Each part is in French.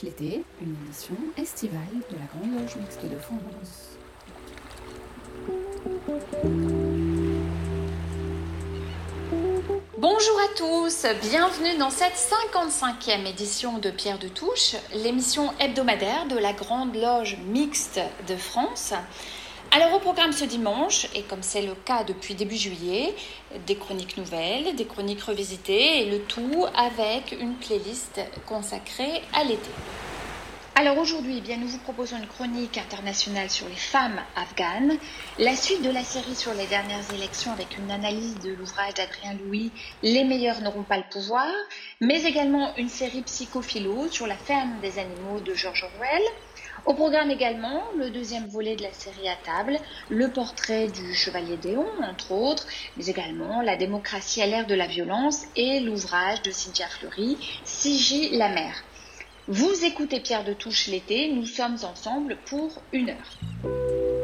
l'été, une édition estivale de la Grande Loge Mixte de France. Bonjour à tous, bienvenue dans cette 55e édition de Pierre de Touche, l'émission hebdomadaire de la Grande Loge Mixte de France. Alors au programme ce dimanche, et comme c'est le cas depuis début juillet, des chroniques nouvelles, des chroniques revisitées, et le tout avec une playlist consacrée à l'été. Alors aujourd'hui, eh bien, nous vous proposons une chronique internationale sur les femmes afghanes, la suite de la série sur les dernières élections avec une analyse de l'ouvrage d'Adrien Louis, Les meilleurs n'auront pas le pouvoir, mais également une série psychophilo sur la ferme des animaux de George Orwell, au programme également, le deuxième volet de la série à table, le portrait du chevalier Déon, entre autres, mais également la démocratie à l'ère de la violence et l'ouvrage de Cynthia Fleury, Sigi la mer. Vous écoutez Pierre de Touche l'été, nous sommes ensemble pour une heure.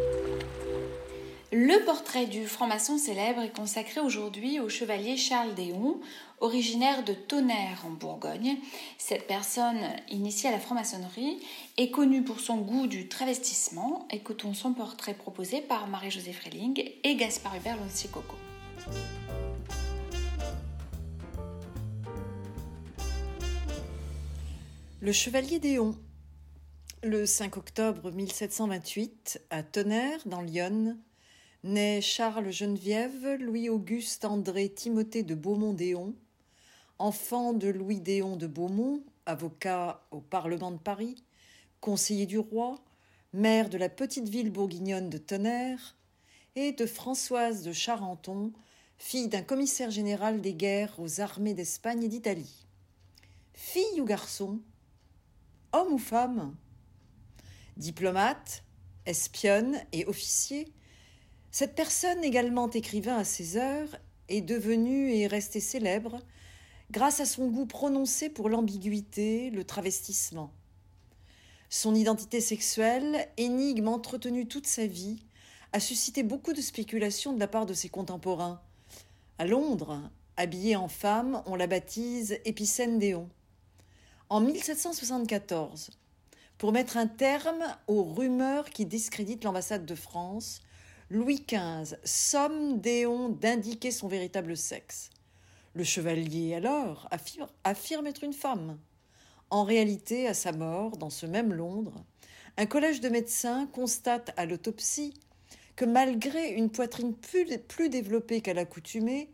Le portrait du franc-maçon célèbre est consacré aujourd'hui au chevalier Charles Déon, originaire de Tonnerre en Bourgogne. Cette personne initiée à la franc-maçonnerie est connue pour son goût du travestissement. Écoutons son portrait proposé par Marie-Josée Freling et Gaspard Hubert Lonsicoco. Le chevalier Déon. Le 5 octobre 1728, à Tonnerre, dans l'Yonne, naît Charles Geneviève Louis-Auguste André Timothée de Beaumont-Déon, enfant de Louis Déon de Beaumont, avocat au Parlement de Paris, conseiller du roi, maire de la petite ville bourguignonne de Tonnerre, et de Françoise de Charenton, fille d'un commissaire général des guerres aux armées d'Espagne et d'Italie. Fille ou garçon? Homme ou femme? Diplomate, espionne et officier, cette personne, également écrivain à ses heures, est devenue et restée célèbre grâce à son goût prononcé pour l'ambiguïté, le travestissement. Son identité sexuelle, énigme entretenue toute sa vie, a suscité beaucoup de spéculations de la part de ses contemporains. À Londres, habillée en femme, on la baptise Épicène Déon. En 1774, pour mettre un terme aux rumeurs qui discréditent l'ambassade de France, Louis XV somme Déon d'indiquer son véritable sexe. Le chevalier, alors, affirme, être une femme. En réalité, à sa mort, dans ce même Londres, un collège de médecins constate à l'autopsie que malgré une poitrine plus, plus développée qu'à l'accoutumée,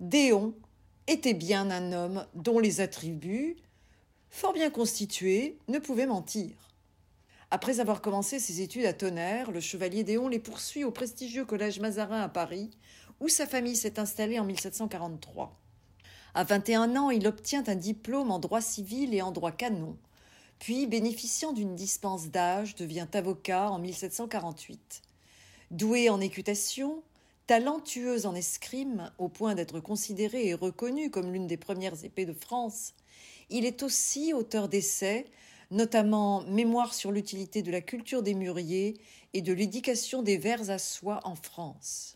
Déon était bien un homme dont les attributs, fort bien constitués, ne pouvaient mentir. Après avoir commencé ses études à Tonnerre, le chevalier Déon les poursuit au prestigieux collège Mazarin à Paris, où sa famille s'est installée en 1743. À 21 ans, il obtient un diplôme en droit civil et en droit canon, puis, bénéficiant d'une dispense d'âge, devient avocat en 1748. Doué en écutation, talentueux en escrime, au point d'être considéré et reconnu comme l'une des premières épées de France, il est aussi auteur d'essais notamment Mémoire sur l'utilité de la culture des mûriers et de l'éducation des vers à soie en France.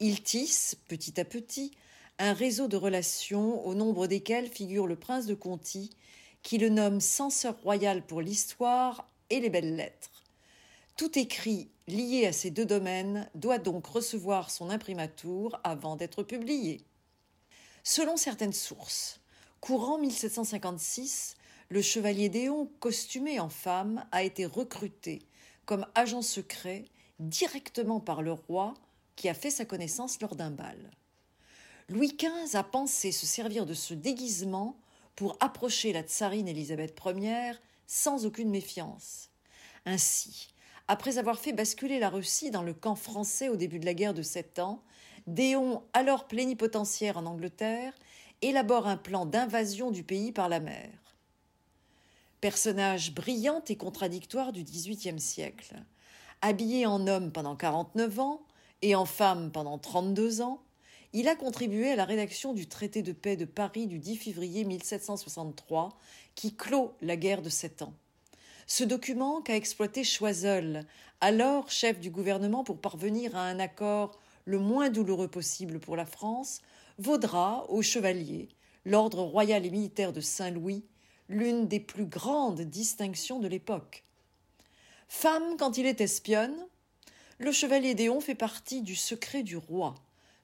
Il tisse, petit à petit, un réseau de relations au nombre desquelles figure le prince de Conti, qui le nomme censeur royal pour l'histoire et les belles lettres. Tout écrit lié à ces deux domaines doit donc recevoir son imprimatur avant d'être publié. Selon certaines sources, courant 1756, le chevalier Déon, costumé en femme, a été recruté comme agent secret directement par le roi qui a fait sa connaissance lors d'un bal. Louis XV a pensé se servir de ce déguisement pour approcher la tsarine Élisabeth Ier sans aucune méfiance. Ainsi, après avoir fait basculer la Russie dans le camp français au début de la guerre de Sept Ans, Déon, alors plénipotentiaire en Angleterre, élabore un plan d'invasion du pays par la mer personnage brillant et contradictoire du XVIIIe siècle. Habillé en homme pendant 49 ans et en femme pendant 32 ans, il a contribué à la rédaction du traité de paix de Paris du 10 février 1763 qui clôt la guerre de sept ans. Ce document qu'a exploité Choiseul, alors chef du gouvernement pour parvenir à un accord le moins douloureux possible pour la France, vaudra aux chevaliers l'ordre royal et militaire de Saint-Louis l'une des plus grandes distinctions de l'époque. Femme quand il est espionne, le chevalier Déon fait partie du secret du roi.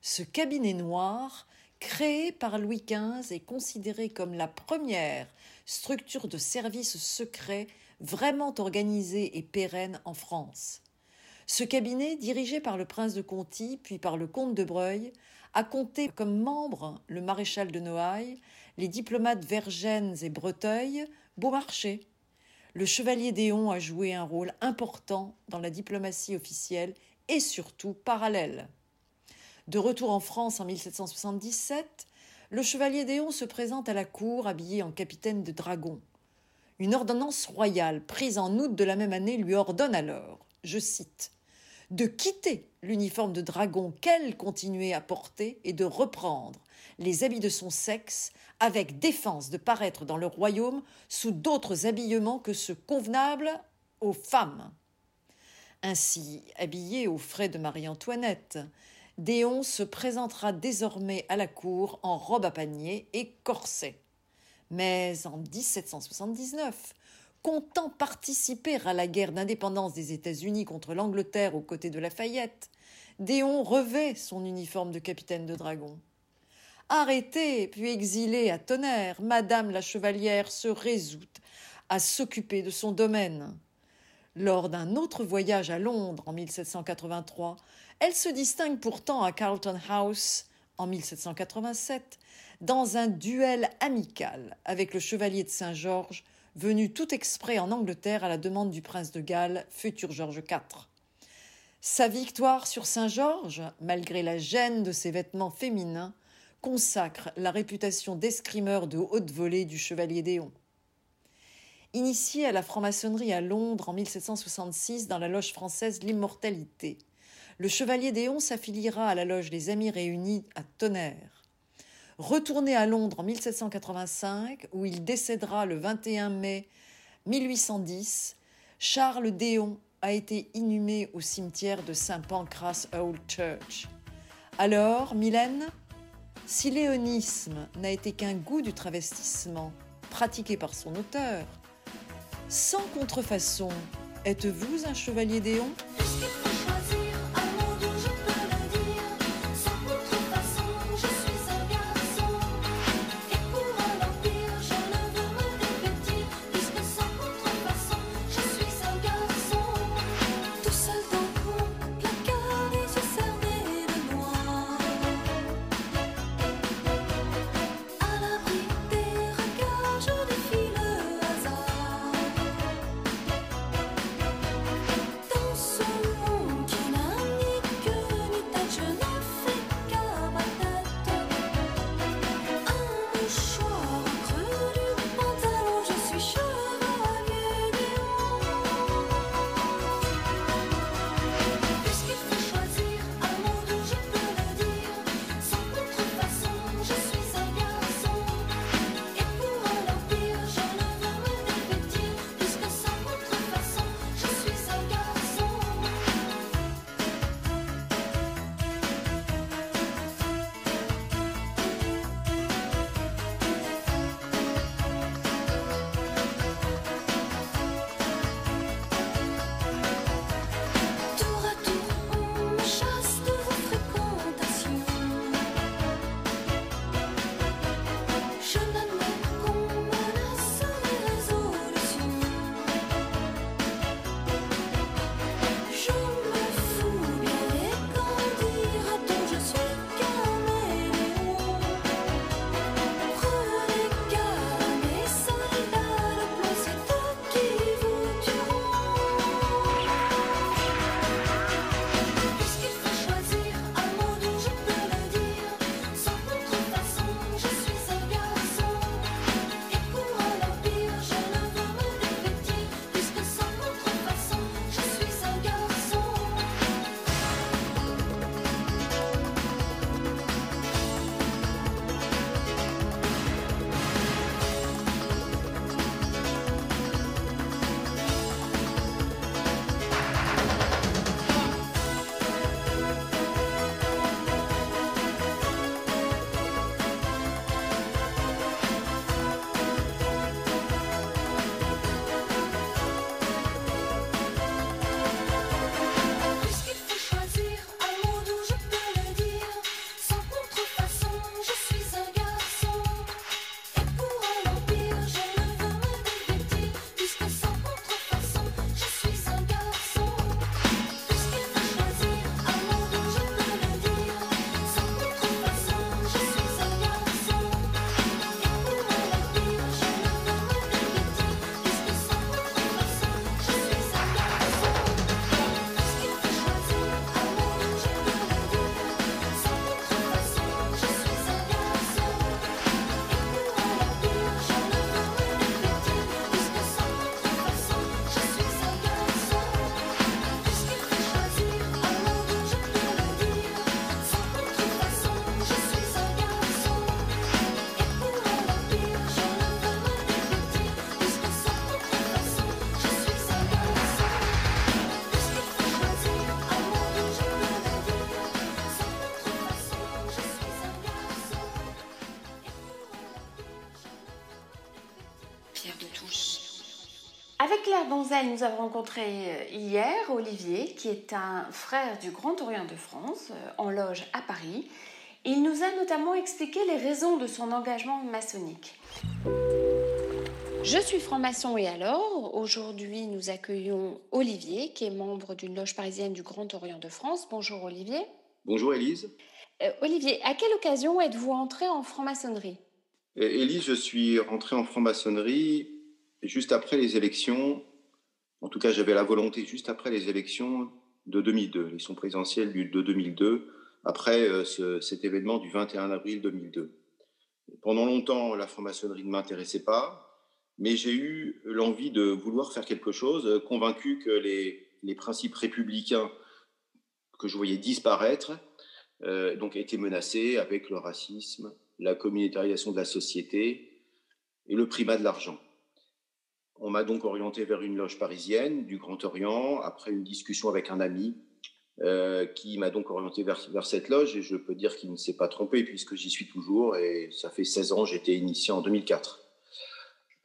Ce cabinet noir, créé par Louis XV, est considéré comme la première structure de service secret vraiment organisée et pérenne en France. Ce cabinet, dirigé par le prince de Conti puis par le comte de Breuil, a compté comme membres le maréchal de Noailles, les diplomates Vergennes et Breteuil, Beaumarchais. Le chevalier Déon a joué un rôle important dans la diplomatie officielle et surtout parallèle. De retour en France en 1777, le chevalier Déon se présente à la cour habillé en capitaine de dragon. Une ordonnance royale prise en août de la même année lui ordonne alors, je cite, de quitter l'uniforme de dragon qu'elle continuait à porter et de reprendre les habits de son sexe avec défense de paraître dans le royaume sous d'autres habillements que ceux convenables aux femmes. Ainsi habillé aux frais de Marie-Antoinette, Déon se présentera désormais à la cour en robe à panier et corset. Mais en 1779, comptant participer à la guerre d'indépendance des États-Unis contre l'Angleterre aux côtés de Lafayette, Déon revêt son uniforme de capitaine de dragon. Arrêtée puis exilée à Tonnerre, Madame la Chevalière se résout à s'occuper de son domaine. Lors d'un autre voyage à Londres en 1783, elle se distingue pourtant à Carlton House en 1787 dans un duel amical avec le chevalier de Saint-Georges venu tout exprès en Angleterre à la demande du prince de Galles, futur George IV. Sa victoire sur Saint-Georges, malgré la gêne de ses vêtements féminins, consacre la réputation d'escrimeur de haute volée du chevalier Déon. Initié à la franc-maçonnerie à Londres en 1766 dans la loge française L'Immortalité, le chevalier Déon s'affiliera à la loge des Amis Réunis à Tonnerre. Retourné à Londres en 1785, où il décédera le 21 mai 1810, Charles Déon a été inhumé au cimetière de Saint Pancras Old Church. Alors, Mylène, si l'éonisme n'a été qu'un goût du travestissement pratiqué par son auteur, sans contrefaçon, êtes-vous un chevalier Déon? Nous avons rencontré hier Olivier, qui est un frère du Grand Orient de France, en loge à Paris. Il nous a notamment expliqué les raisons de son engagement maçonnique. Je suis franc-maçon et alors, aujourd'hui, nous accueillons Olivier, qui est membre d'une loge parisienne du Grand Orient de France. Bonjour Olivier. Bonjour Élise. Euh, Olivier, à quelle occasion êtes-vous entré en franc-maçonnerie? Euh, Élise, je suis rentré en franc-maçonnerie juste après les élections. En tout cas, j'avais la volonté juste après les élections de 2002, l'élection présidentielle de 2002, après euh, cet événement du 21 avril 2002. Pendant longtemps, la franc-maçonnerie ne m'intéressait pas mais j'ai eu l'envie de vouloir faire quelque chose, euh, convaincu que les, principes républicains que je voyais disparaître euh, donc étaient menacés avec le racisme, la communautarisation de la société et le primat de l'argent. On m'a donc orienté vers une loge parisienne du Grand Orient, après une discussion avec un ami euh, qui m'a donc orienté vers, cette loge, et je peux dire qu'il ne s'est pas trompé puisque j'y suis toujours, et ça fait 16 ans, j'ai été initié en 2004.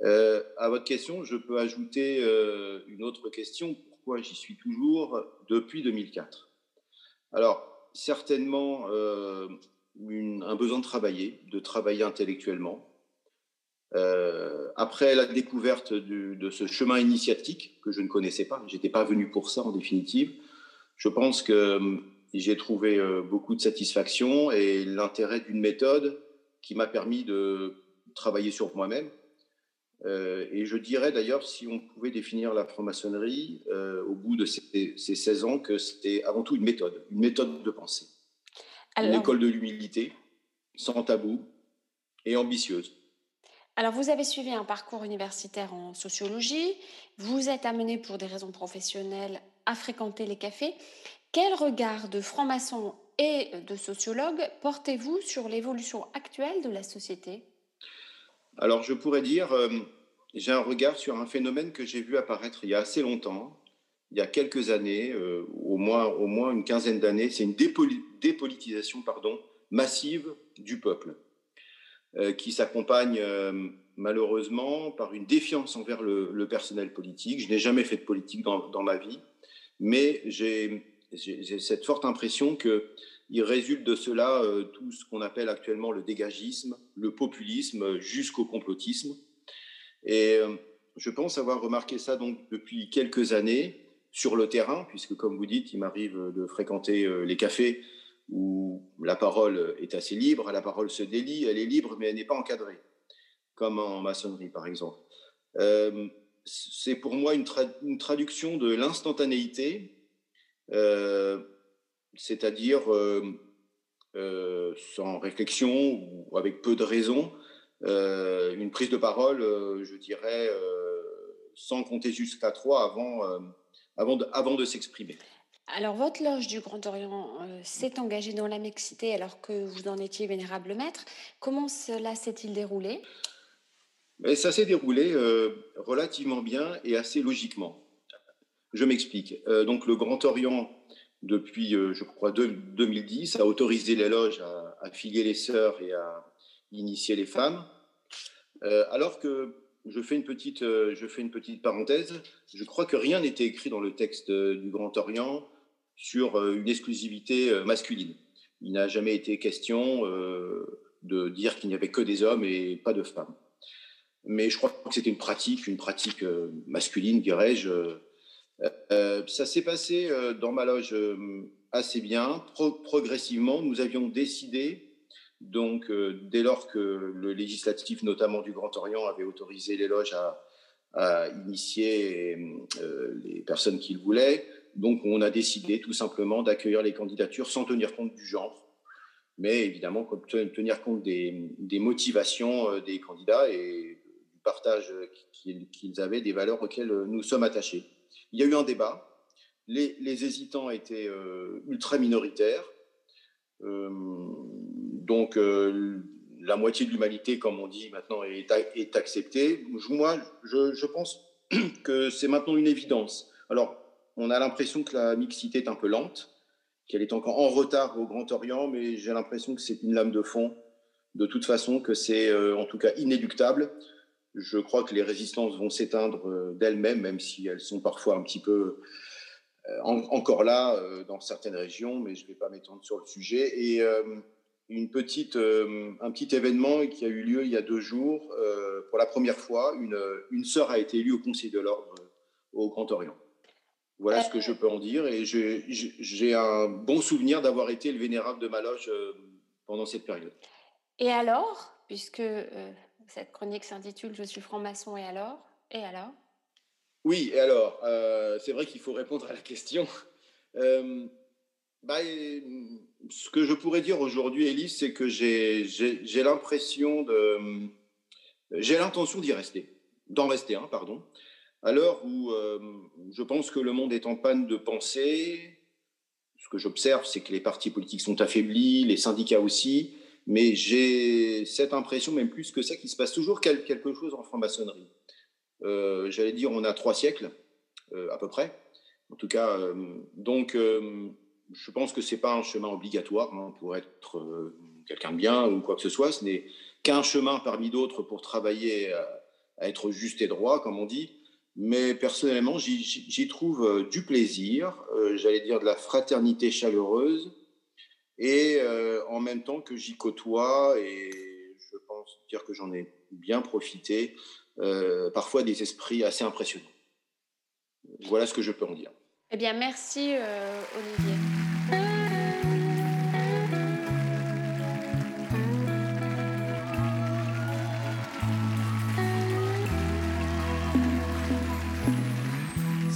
Euh, à votre question, je peux ajouter euh, une autre question. Pourquoi j'y suis toujours depuis 2004 Alors, certainement un besoin de travailler, de travailler intellectuellement. Après la découverte de ce chemin initiatique que je ne connaissais pas, j'étais pas venu pour ça en définitive. Je pense que j'ai trouvé beaucoup de satisfaction et l'intérêt d'une méthode qui m'a permis de travailler sur moi-même euh, et je dirais d'ailleurs, si on pouvait définir la franc-maçonnerie euh, au bout de ces, 16 ans, que c'était avant tout une méthode, une méthode de pensée. Une école de l'humilité, sans tabou et ambitieuse. Alors, vous avez suivi un parcours universitaire en sociologie, vous êtes amené pour des raisons professionnelles à fréquenter les cafés. Quel regard de franc-maçon et de sociologue portez-vous sur l'évolution actuelle de la société? Alors, je pourrais dire, euh, j'ai un regard sur un phénomène que j'ai vu apparaître il y a assez longtemps, il y a quelques années, euh, au, moins, une quinzaine d'années, c'est une dépolitisation massive du peuple, qui s'accompagne malheureusement par une défiance envers le, personnel politique. Je n'ai jamais fait de politique dans, ma vie, mais j'ai cette forte impression que il résulte de cela euh, tout ce qu'on appelle actuellement le dégagisme, le populisme jusqu'au complotisme. Et euh, je pense avoir remarqué ça donc depuis quelques années sur le terrain, puisque comme vous dites, il m'arrive de fréquenter euh, les cafés où la parole est assez libre, la parole se délie, elle est libre, mais elle n'est pas encadrée, comme en maçonnerie par exemple. c'est pour moi une, traduction de l'instantanéité c'est-à-dire euh, euh, sans réflexion ou avec peu de raison, euh, une prise de parole, je dirais, sans compter jusqu'à trois avant, avant de s'exprimer. Alors, votre loge du Grand Orient s'est engagée dans la mixité alors que vous en étiez vénérable maître. Comment cela s'est-il déroulé? Mais Ça s'est déroulé relativement bien et assez logiquement. Je m'explique. donc, le Grand Orient depuis, euh, je crois, 2010, a autorisé les loges à, à les sœurs et à initier les femmes. Euh, alors que je fais, une petite, euh, je fais une petite parenthèse, je crois que rien n'était écrit dans le texte du Grand Orient sur une exclusivité masculine. Il n'a jamais été question de dire qu'il n'y avait que des hommes et pas de femmes. Mais je crois que c'était une pratique, une pratique masculine, dirais-je, euh, ça s'est passé euh, dans ma loge euh, assez bien. progressivement, nous avions décidé, donc dès lors que le législatif, notamment du Grand Orient, avait autorisé les loges à, initier les personnes qu'ils voulaient, donc on a décidé tout simplement d'accueillir les candidatures sans tenir compte du genre, mais évidemment tenir compte des, motivations des candidats et du partage qu'ils avaient des valeurs auxquelles nous sommes attachés. Il y a eu un débat. Les, hésitants étaient euh, ultra minoritaires. Euh, donc, euh, la moitié de l'humanité, comme on dit maintenant, est, acceptée. Moi, je, pense que c'est maintenant une évidence. Alors, on a l'impression que la mixité est un peu lente, qu'elle est encore en retard au Grand Orient, mais j'ai l'impression que c'est une lame de fond, de toute façon, que c'est en tout cas inéluctable. je crois que les résistances vont s'éteindre d'elles-mêmes, même si elles sont parfois un petit peu encore là dans certaines régions, mais je ne vais pas m'étendre sur le sujet. Et une petite, un petit événement qui a eu lieu il y a deux jours, pour la première fois, une, une sœur a été élue au Conseil de l'Ordre au Grand Orient. Voilà ce que je peux en dire. Et j'ai un bon souvenir d'avoir été le vénérable de ma loge pendant cette période. Et alors, puisque euh, cette chronique s'intitule Je suis franc-maçon et alors? Et alors? Oui, et alors euh, C'est vrai qu'il faut répondre à la question. Euh, bah, ce que je pourrais dire aujourd'hui, Élise, c'est que j'ai l'impression de. J'ai l'intention d'y rester, d'en rester un, pardon. À l'heure où je pense que le monde est en panne de pensée, ce que j'observe, c'est que les partis politiques sont affaiblis, les syndicats aussi, mais j'ai cette impression, même plus que ça, qu'il se passe toujours quelque chose en franc-maçonnerie. Euh, j'allais dire, on a trois siècles, euh, à peu près. En tout cas, euh, donc, je pense que ce n'est pas un chemin obligatoire hein, pour être quelqu'un de bien ou quoi que ce soit. Ce n'est qu'un chemin parmi d'autres pour travailler à être juste et droit, comme on dit. Mais personnellement, j'y trouve euh, du plaisir, euh, j'allais dire de la fraternité chaleureuse, et euh, en même temps que j'y côtoie, et je pense dire que j'en ai bien profité, parfois des esprits assez impressionnants. Voilà ce que je peux en dire. Eh bien, merci Olivier.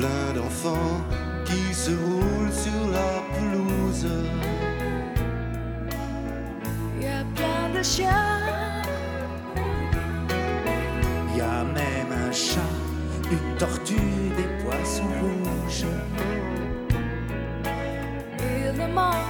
plein d'enfants qui se roulent sur la pelouse. Il y a plein de chiens. Il y a même un chat, une tortue, des poissons rouges. Et le monde.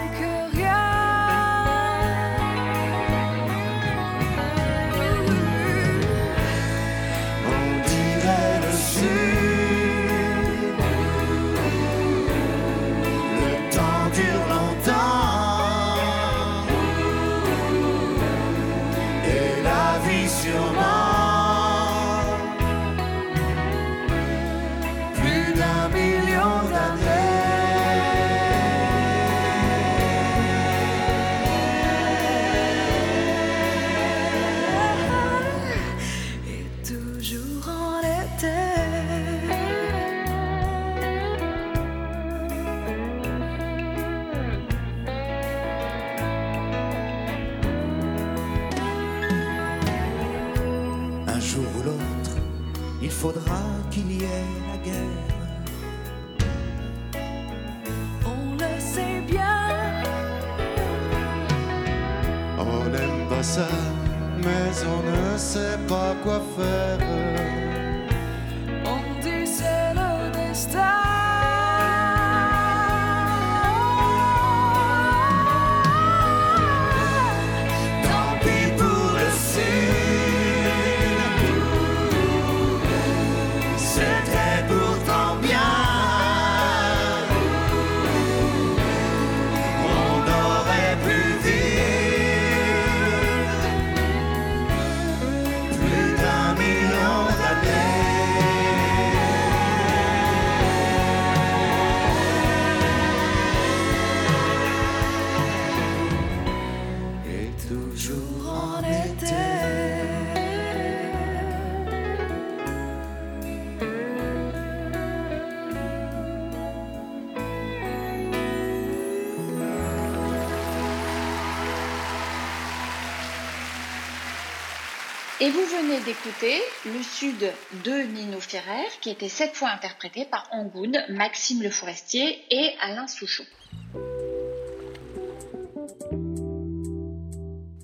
Et vous venez d'écouter Le Sud de Nino Ferrer, qui était cette fois interprété par Angoun, Maxime Le Forestier et Alain Souchon.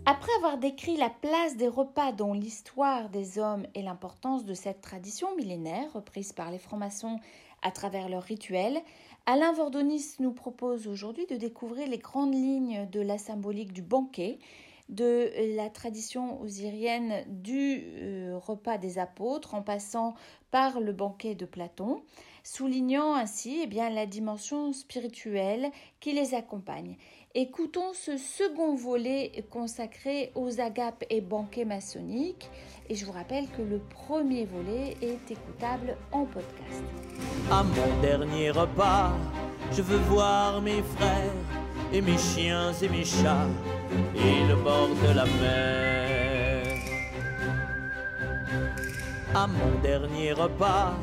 Après avoir décrit la place des repas dans l'histoire des hommes et l'importance de cette tradition millénaire reprise par les francs-maçons à travers leurs rituels, Alain Vordonis nous propose aujourd'hui de découvrir les grandes lignes de la symbolique du banquet de la tradition osirienne du euh, repas des apôtres en passant par le banquet de Platon, soulignant ainsi eh bien, la dimension spirituelle qui les accompagne. Écoutons ce second volet consacré aux agapes et banquets maçonniques et je vous rappelle que le premier volet est écoutable en podcast. À mon dernier repas, je veux voir mes frères et mes chiens et mes chats et le bord de la mer. À mon dernier repas,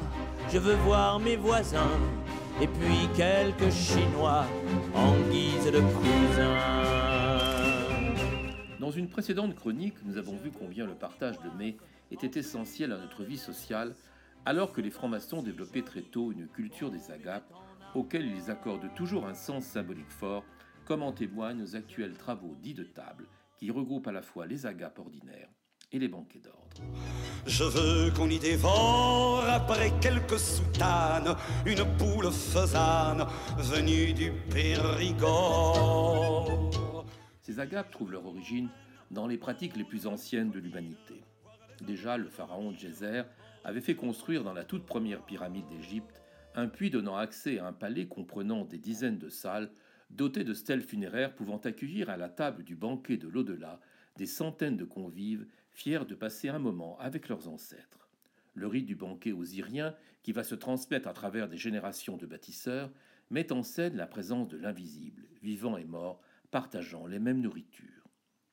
je veux voir mes voisins et puis quelques Chinois en guise de cousins. Dans une précédente chronique, nous avons vu combien le partage de mets était essentiel à notre vie sociale, alors que les francs-maçons développaient très tôt une culture des agapes, auxquelles ils accordent toujours un sens symbolique fort comme en témoignent nos actuels travaux dits de table, qui regroupent à la fois les agapes ordinaires et les banquets d'ordre. Je veux qu'on y dévore, après quelques soutanes, une poule faisane venue du Périgord. Ces agapes trouvent leur origine dans les pratiques les plus anciennes de l'humanité. Déjà, le pharaon Djéser avait fait construire dans la toute première pyramide d'Égypte un puits donnant accès à un palais comprenant des dizaines de salles doté de stèles funéraires pouvant accueillir à la table du banquet de l'au-delà des centaines de convives fiers de passer un moment avec leurs ancêtres. Le rite du banquet osirien, qui va se transmettre à travers des générations de bâtisseurs, met en scène la présence de l'invisible, vivant et mort, partageant les mêmes nourritures.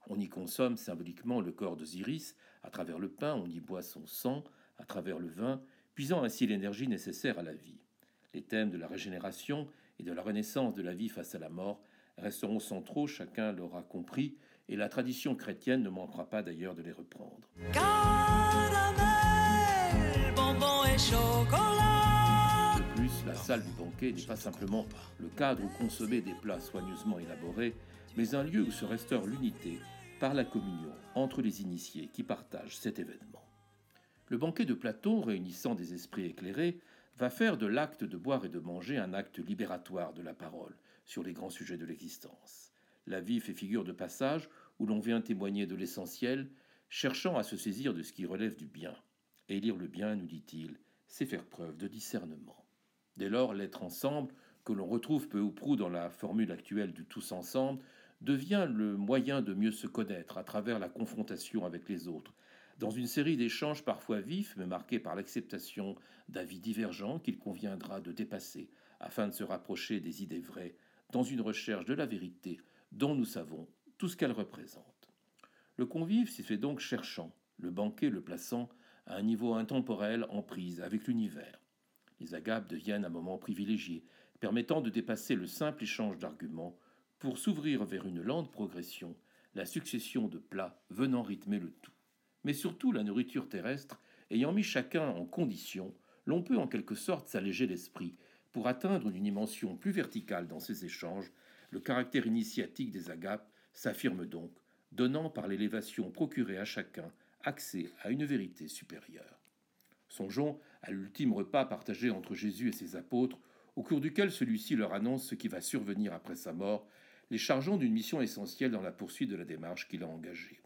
On y consomme symboliquement le corps d'Osiris, à travers le pain, on y boit son sang, à travers le vin, puisant ainsi l'énergie nécessaire à la vie. Les thèmes de la régénération et de la renaissance de la vie face à la mort resteront centraux, chacun l'aura compris, et la tradition chrétienne ne manquera pas d'ailleurs de les reprendre. De plus, la salle du banquet n'est pas simplement le cadre où consommer des plats soigneusement élaborés, mais un lieu où se restaure l'unité par la communion entre les initiés qui partagent cet événement. Le banquet de Platon, réunissant des esprits éclairés, va faire de l'acte de boire et de manger un acte libératoire de la parole sur les grands sujets de l'existence. La vie fait figure de passage où l'on vient témoigner de l'essentiel, cherchant à se saisir de ce qui relève du bien. Et lire le bien, nous dit-il, c'est faire preuve de discernement. Dès lors, l'être ensemble, que l'on retrouve peu ou prou dans la formule actuelle du tous ensemble, devient le moyen de mieux se connaître à travers la confrontation avec les autres, dans une série d'échanges parfois vifs, mais marqués par l'acceptation d'avis divergents qu'il conviendra de dépasser afin de se rapprocher des idées vraies dans une recherche de la vérité dont nous savons tout ce qu'elle représente. Le convive s'y fait donc cherchant, le banquet le plaçant à un niveau intemporel en prise avec l'univers. Les agapes deviennent un moment privilégié, permettant de dépasser le simple échange d'arguments pour s'ouvrir vers une lente progression, la succession de plats venant rythmer le tout mais surtout la nourriture terrestre, ayant mis chacun en condition, l'on peut en quelque sorte s'alléger l'esprit pour atteindre une dimension plus verticale dans ces échanges. Le caractère initiatique des agapes s'affirme donc, donnant par l'élévation procurée à chacun accès à une vérité supérieure. Songeons à l'ultime repas partagé entre Jésus et ses apôtres, au cours duquel celui-ci leur annonce ce qui va survenir après sa mort, les chargeant d'une mission essentielle dans la poursuite de la démarche qu'il a engagée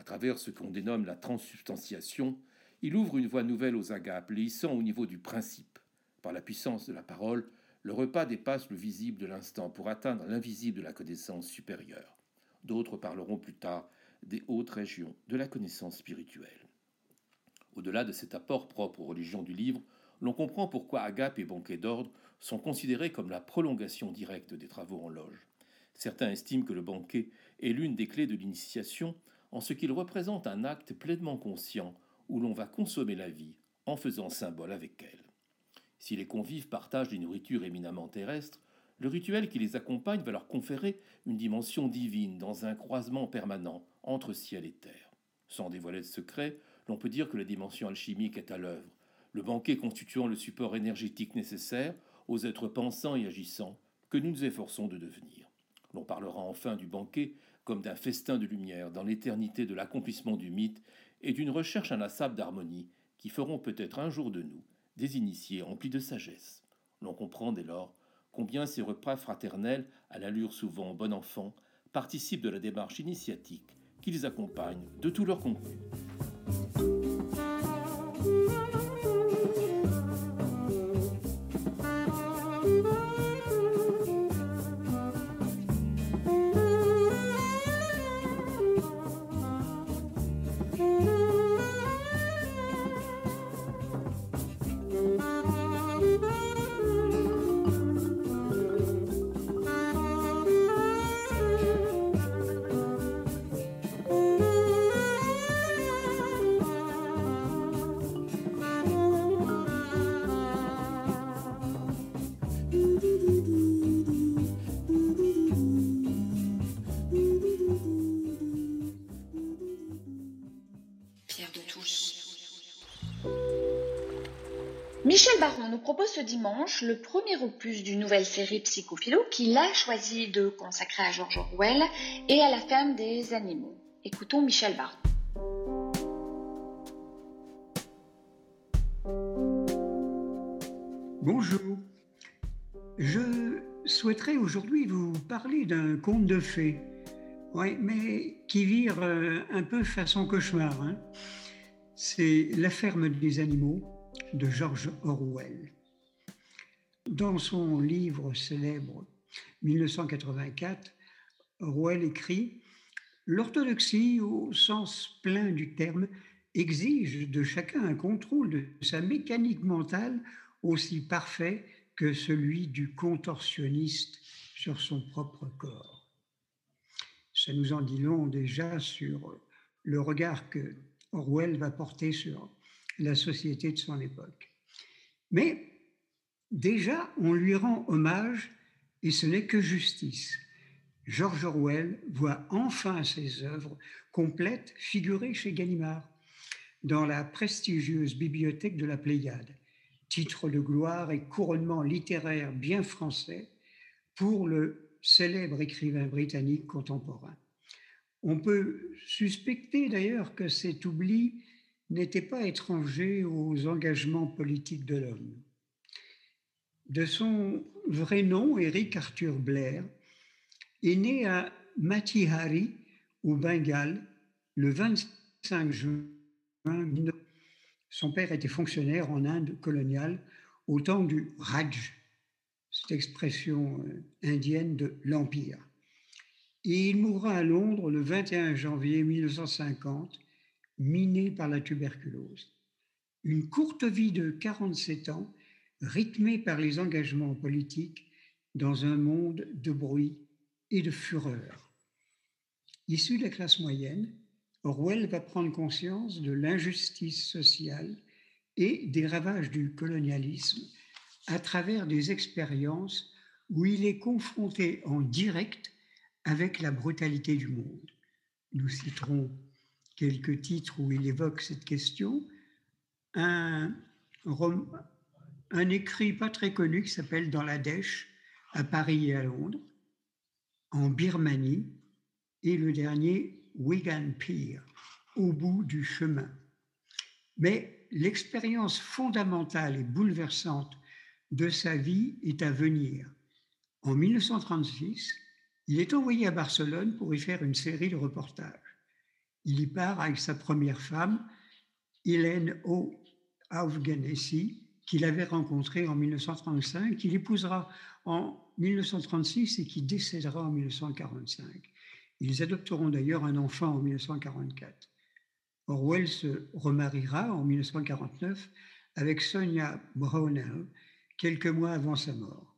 à travers ce qu'on dénomme la transsubstantiation, il ouvre une voie nouvelle aux agapes, les hissant au niveau du principe. Par la puissance de la parole, le repas dépasse le visible de l'instant pour atteindre l'invisible de la connaissance supérieure. D'autres parleront plus tard des hautes régions de la connaissance spirituelle. Au-delà de cet apport propre aux religions du livre, l'on comprend pourquoi agape et banquet d'ordre sont considérés comme la prolongation directe des travaux en loge. Certains estiment que le banquet est l'une des clés de l'initiation en ce qu'il représente un acte pleinement conscient où l'on va consommer la vie en faisant symbole avec elle. Si les convives partagent des nourritures éminemment terrestres, le rituel qui les accompagne va leur conférer une dimension divine dans un croisement permanent entre ciel et terre. Sans dévoiler de secret, l'on peut dire que la dimension alchimique est à l'œuvre, le banquet constituant le support énergétique nécessaire aux êtres pensants et agissants que nous nous efforçons de devenir. L'on parlera enfin du banquet comme d'un festin de lumière dans l'éternité de l'accomplissement du mythe et d'une recherche inlassable d'harmonie qui feront peut-être un jour de nous des initiés emplis de sagesse. L'on comprend dès lors combien ces repas fraternels, à l'allure souvent bon enfant, participent de la démarche initiatique qui les accompagne de tout leur contenu. Michel Baron nous propose ce dimanche le premier opus d'une nouvelle série Psychophilo qu'il a choisi de consacrer à George Orwell et à la ferme des animaux. Écoutons Michel Baron. Bonjour. Je souhaiterais aujourd'hui vous parler d'un conte de fées, ouais, mais qui vire euh, un peu façon cauchemar. Hein. C'est La ferme des animaux de George Orwell. Dans son livre célèbre 1984, Orwell écrit L'orthodoxie, au sens plein du terme, exige de chacun un contrôle de sa mécanique mentale aussi parfait que celui du contorsionniste sur son propre corps. Ça nous en dit long déjà sur le regard que Orwell va porter sur la société de son époque. Mais déjà, on lui rend hommage et ce n'est que justice. George Orwell voit enfin ses œuvres complètes figurer chez Gallimard dans la prestigieuse bibliothèque de la Pléiade, titre de gloire et couronnement littéraire bien français pour le célèbre écrivain britannique contemporain. On peut suspecter d'ailleurs que cet oubli n'était pas étranger aux engagements politiques de l'homme. De son vrai nom, Eric Arthur Blair, est né à Matihari, au Bengale, le 25 juin Son père était fonctionnaire en Inde coloniale au temps du Raj, cette expression euh, indienne de l'Empire. Et il mourra à Londres le 21 janvier 1950 miné par la tuberculose. Une courte vie de 47 ans, rythmée par les engagements politiques dans un monde de bruit et de fureur. Issu de la classe moyenne, Orwell va prendre conscience de l'injustice sociale et des ravages du colonialisme à travers des expériences où il est confronté en direct avec la brutalité du monde. Nous citerons quelques titres où il évoque cette question. Un, écrit pas très connu qui s'appelle Dans la Dèche, à Paris et à Londres, en Birmanie, et le dernier Wigan Pier, au bout du chemin. Mais l'expérience fondamentale et bouleversante de sa vie est à venir. En 1936, il est envoyé à Barcelone pour y faire une série de reportages. Il y part avec sa première femme, Hélène O. Aufganesi, qu'il avait rencontrée en 1935, qu'il épousera en 1936 et qui décédera en 1945. Ils adopteront d'ailleurs un enfant en 1944. Orwell se remariera en 1949 avec Sonia Brownell quelques mois avant sa mort.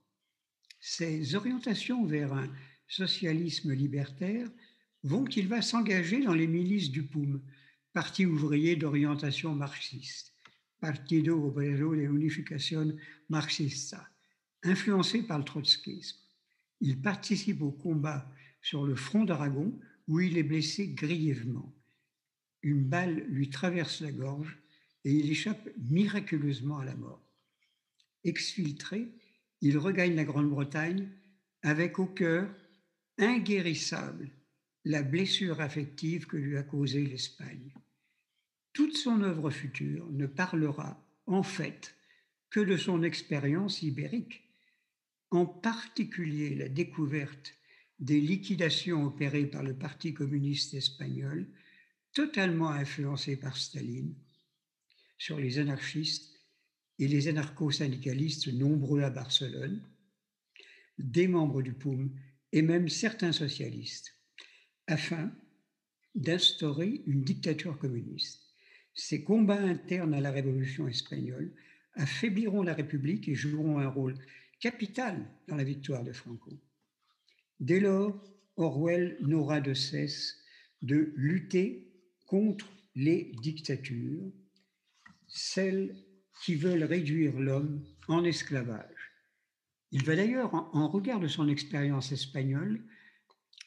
Ses orientations vers un socialisme libertaire vont qu'il va s'engager dans les milices du POUM, Parti ouvrier d'orientation marxiste, Partido Obrero de Unificación Marxista, influencé par le trotskisme. Il participe au combat sur le front d'Aragon où il est blessé grièvement. Une balle lui traverse la gorge et il échappe miraculeusement à la mort. Exfiltré, il regagne la Grande-Bretagne avec au cœur inguérissable la blessure affective que lui a causée l'Espagne. Toute son œuvre future ne parlera en fait que de son expérience ibérique, en particulier la découverte des liquidations opérées par le Parti communiste espagnol, totalement influencé par Staline, sur les anarchistes et les anarcho-syndicalistes nombreux à Barcelone, des membres du POUM et même certains socialistes, afin d'instaurer une dictature communiste. Ces combats internes à la révolution espagnole affaibliront la République et joueront un rôle capital dans la victoire de Franco. Dès lors, Orwell n'aura de cesse de lutter contre les dictatures, celles qui veulent réduire l'homme en esclavage. Il va d'ailleurs, en regard de son expérience espagnole,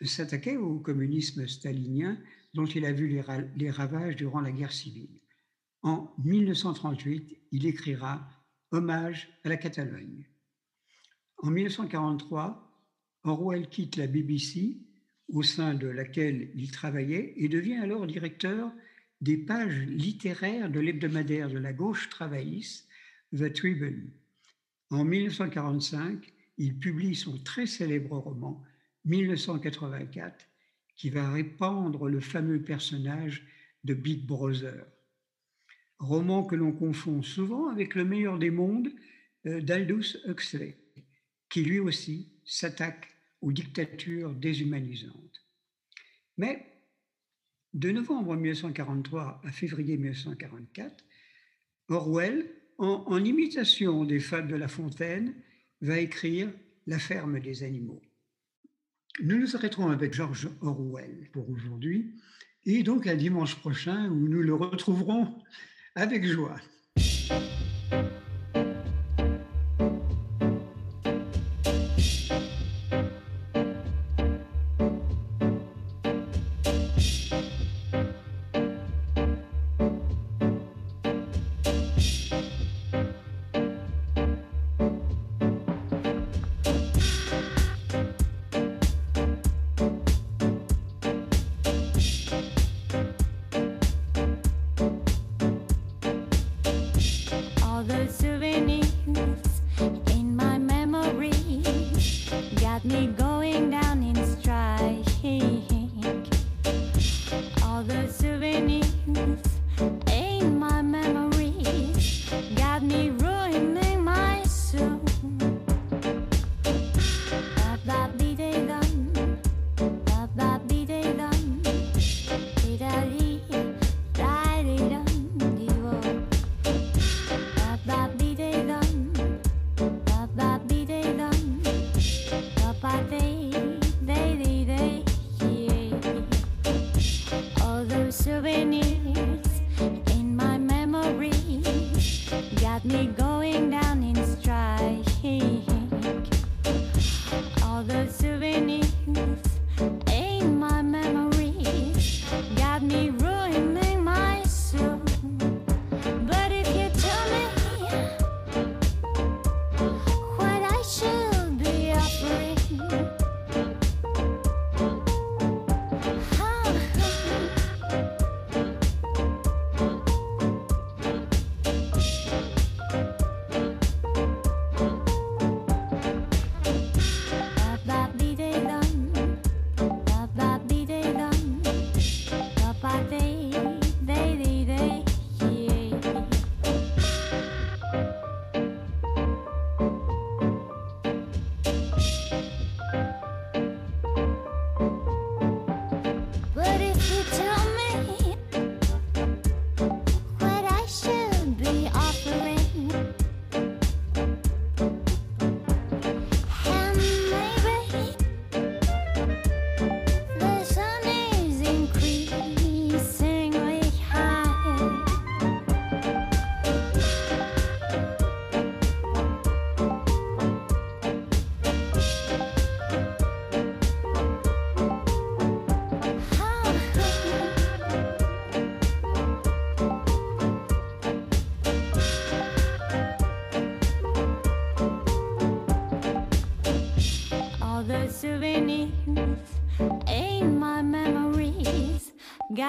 s'attaquait au communisme stalinien dont il a vu les, ravages durant la guerre civile. En 1938, il écrira Hommage à la Catalogne. En 1943, Orwell quitte la BBC, au sein de laquelle il travaillait, et devient alors directeur des pages littéraires de l'hebdomadaire de la gauche travailliste, The Tribune. En 1945, il publie son très célèbre roman 1984, qui va répandre le fameux personnage de Big Brother. Roman que l'on confond souvent avec Le meilleur des mondes euh, d'Aldous Huxley, qui lui aussi s'attaque aux dictatures déshumanisantes. Mais de novembre 1943 à février 1944, Orwell, en, en imitation des fables de La Fontaine, va écrire La ferme des animaux. Nous nous arrêterons avec George Orwell pour aujourd'hui et donc à dimanche prochain où nous le retrouverons avec joie.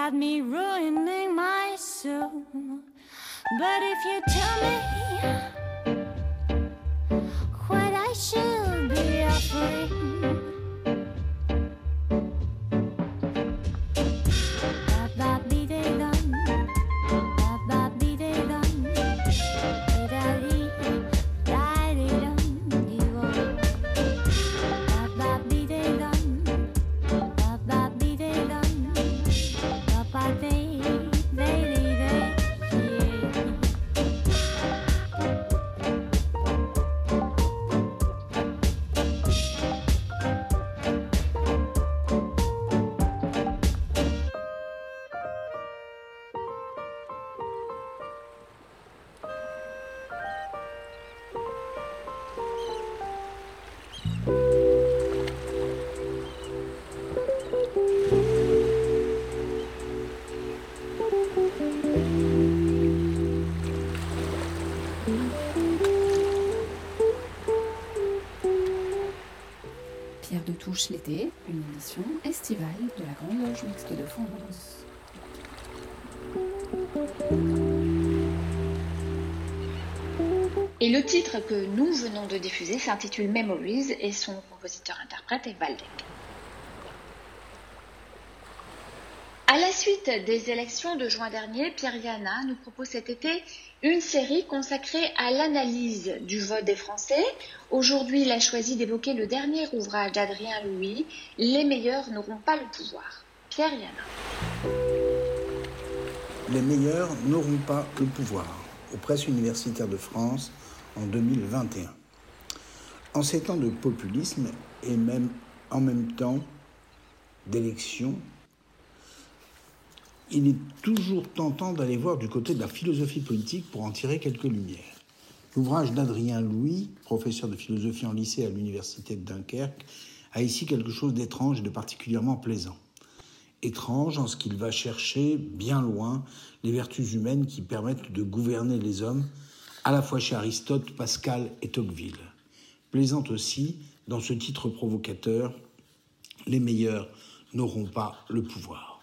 Got me ruining my soul. But if you tell me L'été, une émission estivale de la Grande Loge Mixte de France. Et le titre que nous venons de diffuser s'intitule Memories et son compositeur-interprète est Valdec. À la suite des élections de juin dernier, Pierre Yana nous propose cet été une série consacrée à l'analyse du vote des Français. Aujourd'hui, il a choisi d'évoquer le dernier ouvrage d'Adrien Louis, Les meilleurs n'auront pas le pouvoir. Pierre Yana. Les meilleurs n'auront pas le pouvoir aux presses universitaires de France en 2021. En ces temps de populisme et même en même temps d'élections, il est toujours tentant d'aller voir du côté de la philosophie politique pour en tirer quelques lumières. L'ouvrage d'Adrien Louis, professeur de philosophie en lycée à l'université de Dunkerque, a ici quelque chose d'étrange et de particulièrement plaisant. Étrange en ce qu'il va chercher bien loin les vertus humaines qui permettent de gouverner les hommes, à la fois chez Aristote, Pascal et Tocqueville. Plaisant aussi dans ce titre provocateur, Les meilleurs n'auront pas le pouvoir.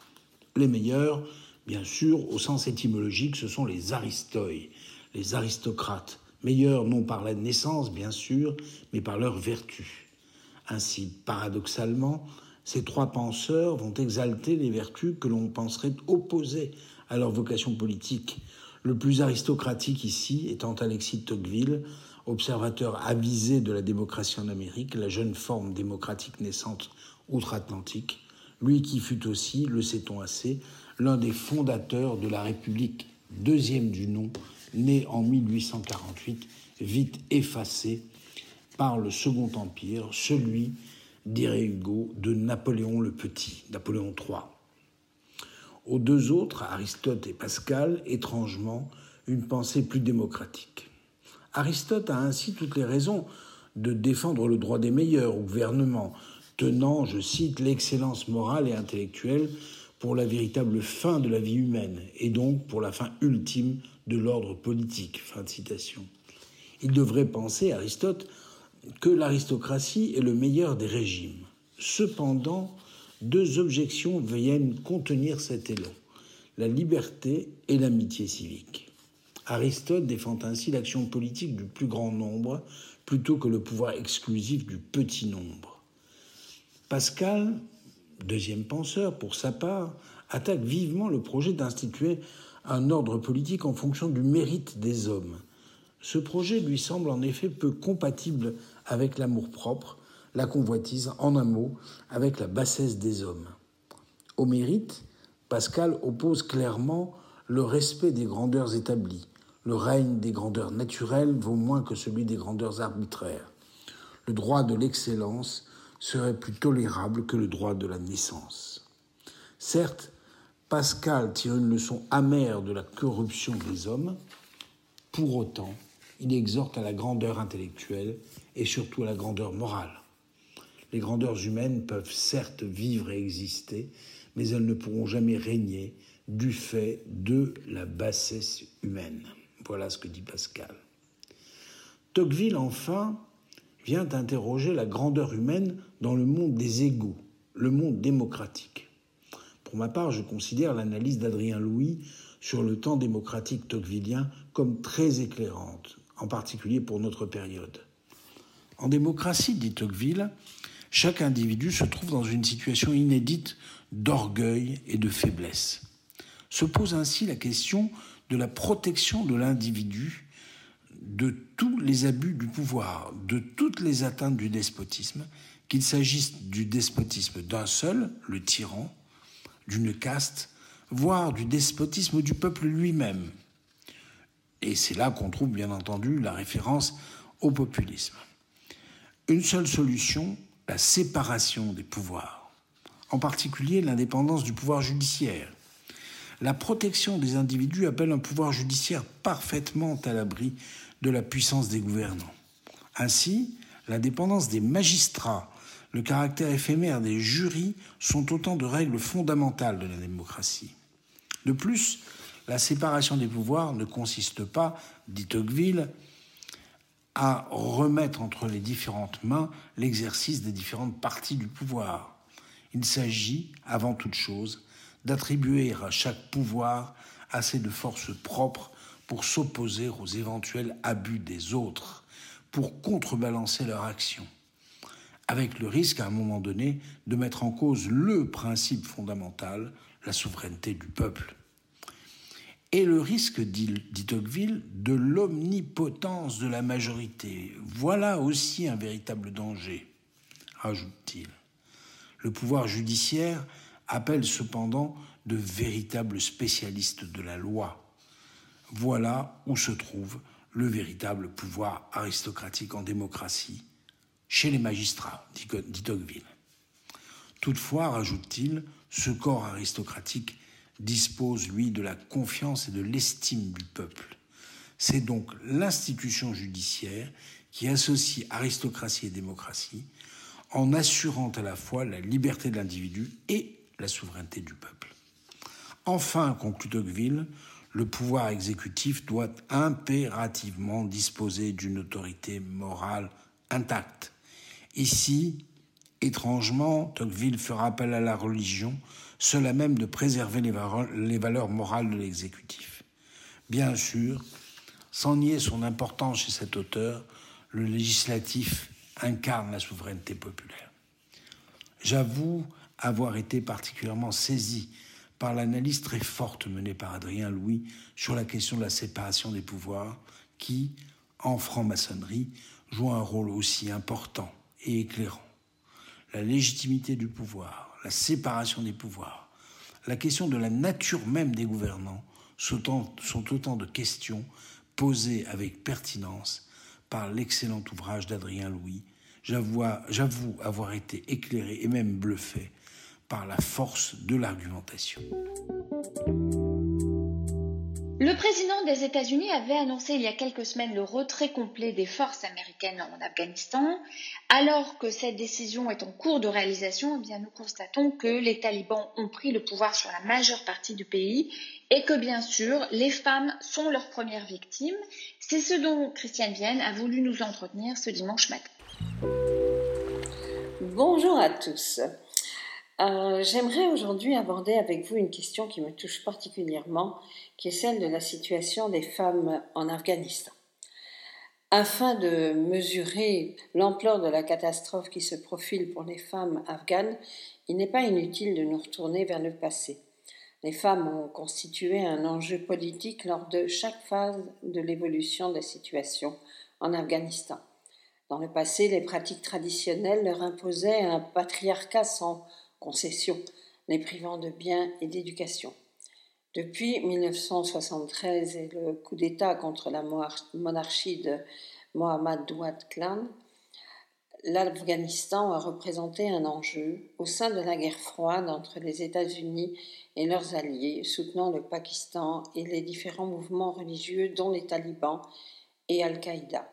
Les meilleurs, bien sûr, au sens étymologique, ce sont les aristoi, les aristocrates. Meilleurs non par la naissance, bien sûr, mais par leur vertu. Ainsi, paradoxalement, ces trois penseurs vont exalter les vertus que l'on penserait opposées à leur vocation politique. Le plus aristocratique ici étant Alexis Tocqueville, observateur avisé de la démocratie en Amérique, la jeune forme démocratique naissante outre-Atlantique, lui qui fut aussi, le sait-on assez, l'un des fondateurs de la République deuxième du nom, née en 1848, vite effacée par le Second Empire, celui, dirait Hugo, de Napoléon le Petit, Napoléon III. Aux deux autres, Aristote et Pascal, étrangement, une pensée plus démocratique. Aristote a ainsi toutes les raisons de défendre le droit des meilleurs au gouvernement, tenant, je cite, l'excellence morale et intellectuelle pour la véritable fin de la vie humaine et donc pour la fin ultime de l'ordre politique. Fin de citation. Il devrait penser, Aristote, que l'aristocratie est le meilleur des régimes. Cependant, deux objections viennent contenir cet élan la liberté et l'amitié civique. Aristote défend ainsi l'action politique du plus grand nombre plutôt que le pouvoir exclusif du petit nombre. Pascal, deuxième penseur pour sa part, attaque vivement le projet d'instituer un ordre politique en fonction du mérite des hommes. Ce projet lui semble en effet peu compatible avec l'amour-propre, la convoitise, en un mot, avec la bassesse des hommes. Au mérite, Pascal oppose clairement le respect des grandeurs établies. Le règne des grandeurs naturelles vaut moins que celui des grandeurs arbitraires. Le droit de l'excellence serait plus tolérable que le droit de la naissance. Certes, Pascal tire une leçon amère de la corruption des hommes. Pour autant, il exhorte à la grandeur intellectuelle et surtout à la grandeur morale. Les grandeurs humaines peuvent certes vivre et exister, mais elles ne pourront jamais régner du fait de la bassesse humaine. Voilà ce que dit Pascal. Tocqueville, enfin, vient interroger la grandeur humaine dans le monde des égaux, le monde démocratique. Pour ma part, je considère l'analyse d'Adrien Louis sur le temps démocratique tocquevillien comme très éclairante, en particulier pour notre période. En démocratie, dit Tocqueville, chaque individu se trouve dans une situation inédite d'orgueil et de faiblesse. Se pose ainsi la question de la protection de l'individu de tous les abus du pouvoir, de toutes les atteintes du despotisme, qu'il s'agisse du despotisme d'un seul, le tyran, d'une caste, voire du despotisme du peuple lui-même. Et c'est là qu'on trouve bien entendu la référence au populisme. Une seule solution, la séparation des pouvoirs, en particulier l'indépendance du pouvoir judiciaire. La protection des individus appelle un pouvoir judiciaire parfaitement à l'abri de la puissance des gouvernants. Ainsi, l'indépendance des magistrats, le caractère éphémère des jurys sont autant de règles fondamentales de la démocratie. De plus, la séparation des pouvoirs ne consiste pas, dit Tocqueville, à remettre entre les différentes mains l'exercice des différentes parties du pouvoir. Il s'agit, avant toute chose, d'attribuer à chaque pouvoir assez de force propre pour s'opposer aux éventuels abus des autres, pour contrebalancer leur action, avec le risque à un moment donné de mettre en cause le principe fondamental, la souveraineté du peuple. Et le risque, dit, dit Tocqueville, de l'omnipotence de la majorité. Voilà aussi un véritable danger, ajoute-t-il. Le pouvoir judiciaire appelle cependant de véritables spécialistes de la loi. Voilà où se trouve le véritable pouvoir aristocratique en démocratie, chez les magistrats, dit Tocqueville. Toutefois, rajoute-t-il, ce corps aristocratique dispose, lui, de la confiance et de l'estime du peuple. C'est donc l'institution judiciaire qui associe aristocratie et démocratie en assurant à la fois la liberté de l'individu et la souveraineté du peuple. Enfin, conclut Tocqueville, le pouvoir exécutif doit impérativement disposer d'une autorité morale intacte. Ici, étrangement, Tocqueville fera appel à la religion, à même de préserver les valeurs morales de l'exécutif. Bien sûr, sans nier son importance chez cet auteur, le législatif incarne la souveraineté populaire. J'avoue avoir été particulièrement saisi par l'analyse très forte menée par Adrien Louis sur la question de la séparation des pouvoirs, qui, en franc-maçonnerie, joue un rôle aussi important et éclairant. La légitimité du pouvoir, la séparation des pouvoirs, la question de la nature même des gouvernants sont, autant de questions posées avec pertinence par l'excellent ouvrage d'Adrien Louis. J'avoue avoir été éclairé et même bluffé par la force de l'argumentation. Le président des États-Unis avait annoncé il y a quelques semaines le retrait complet des forces américaines en Afghanistan. Alors que cette décision est en cours de réalisation, eh bien nous constatons que les talibans ont pris le pouvoir sur la majeure partie du pays et que bien sûr les femmes sont leurs premières victimes. C'est ce dont Christiane Vienne a voulu nous entretenir ce dimanche matin. Bonjour à tous. Euh, J'aimerais aujourd'hui aborder avec vous une question qui me touche particulièrement, qui est celle de la situation des femmes en Afghanistan. Afin de mesurer l'ampleur de la catastrophe qui se profile pour les femmes afghanes, il n'est pas inutile de nous retourner vers le passé. Les femmes ont constitué un enjeu politique lors de chaque phase de l'évolution de la situation en Afghanistan. Dans le passé, les pratiques traditionnelles leur imposaient un patriarcat sans concession, les privant de biens et d'éducation. Depuis 1973 et le coup d'État contre la monarchie de Mohammad Douad Khan, l'Afghanistan a représenté un enjeu au sein de la guerre froide entre les États-Unis et leurs alliés, soutenant le Pakistan et les différents mouvements religieux, dont les talibans et Al-Qaïda,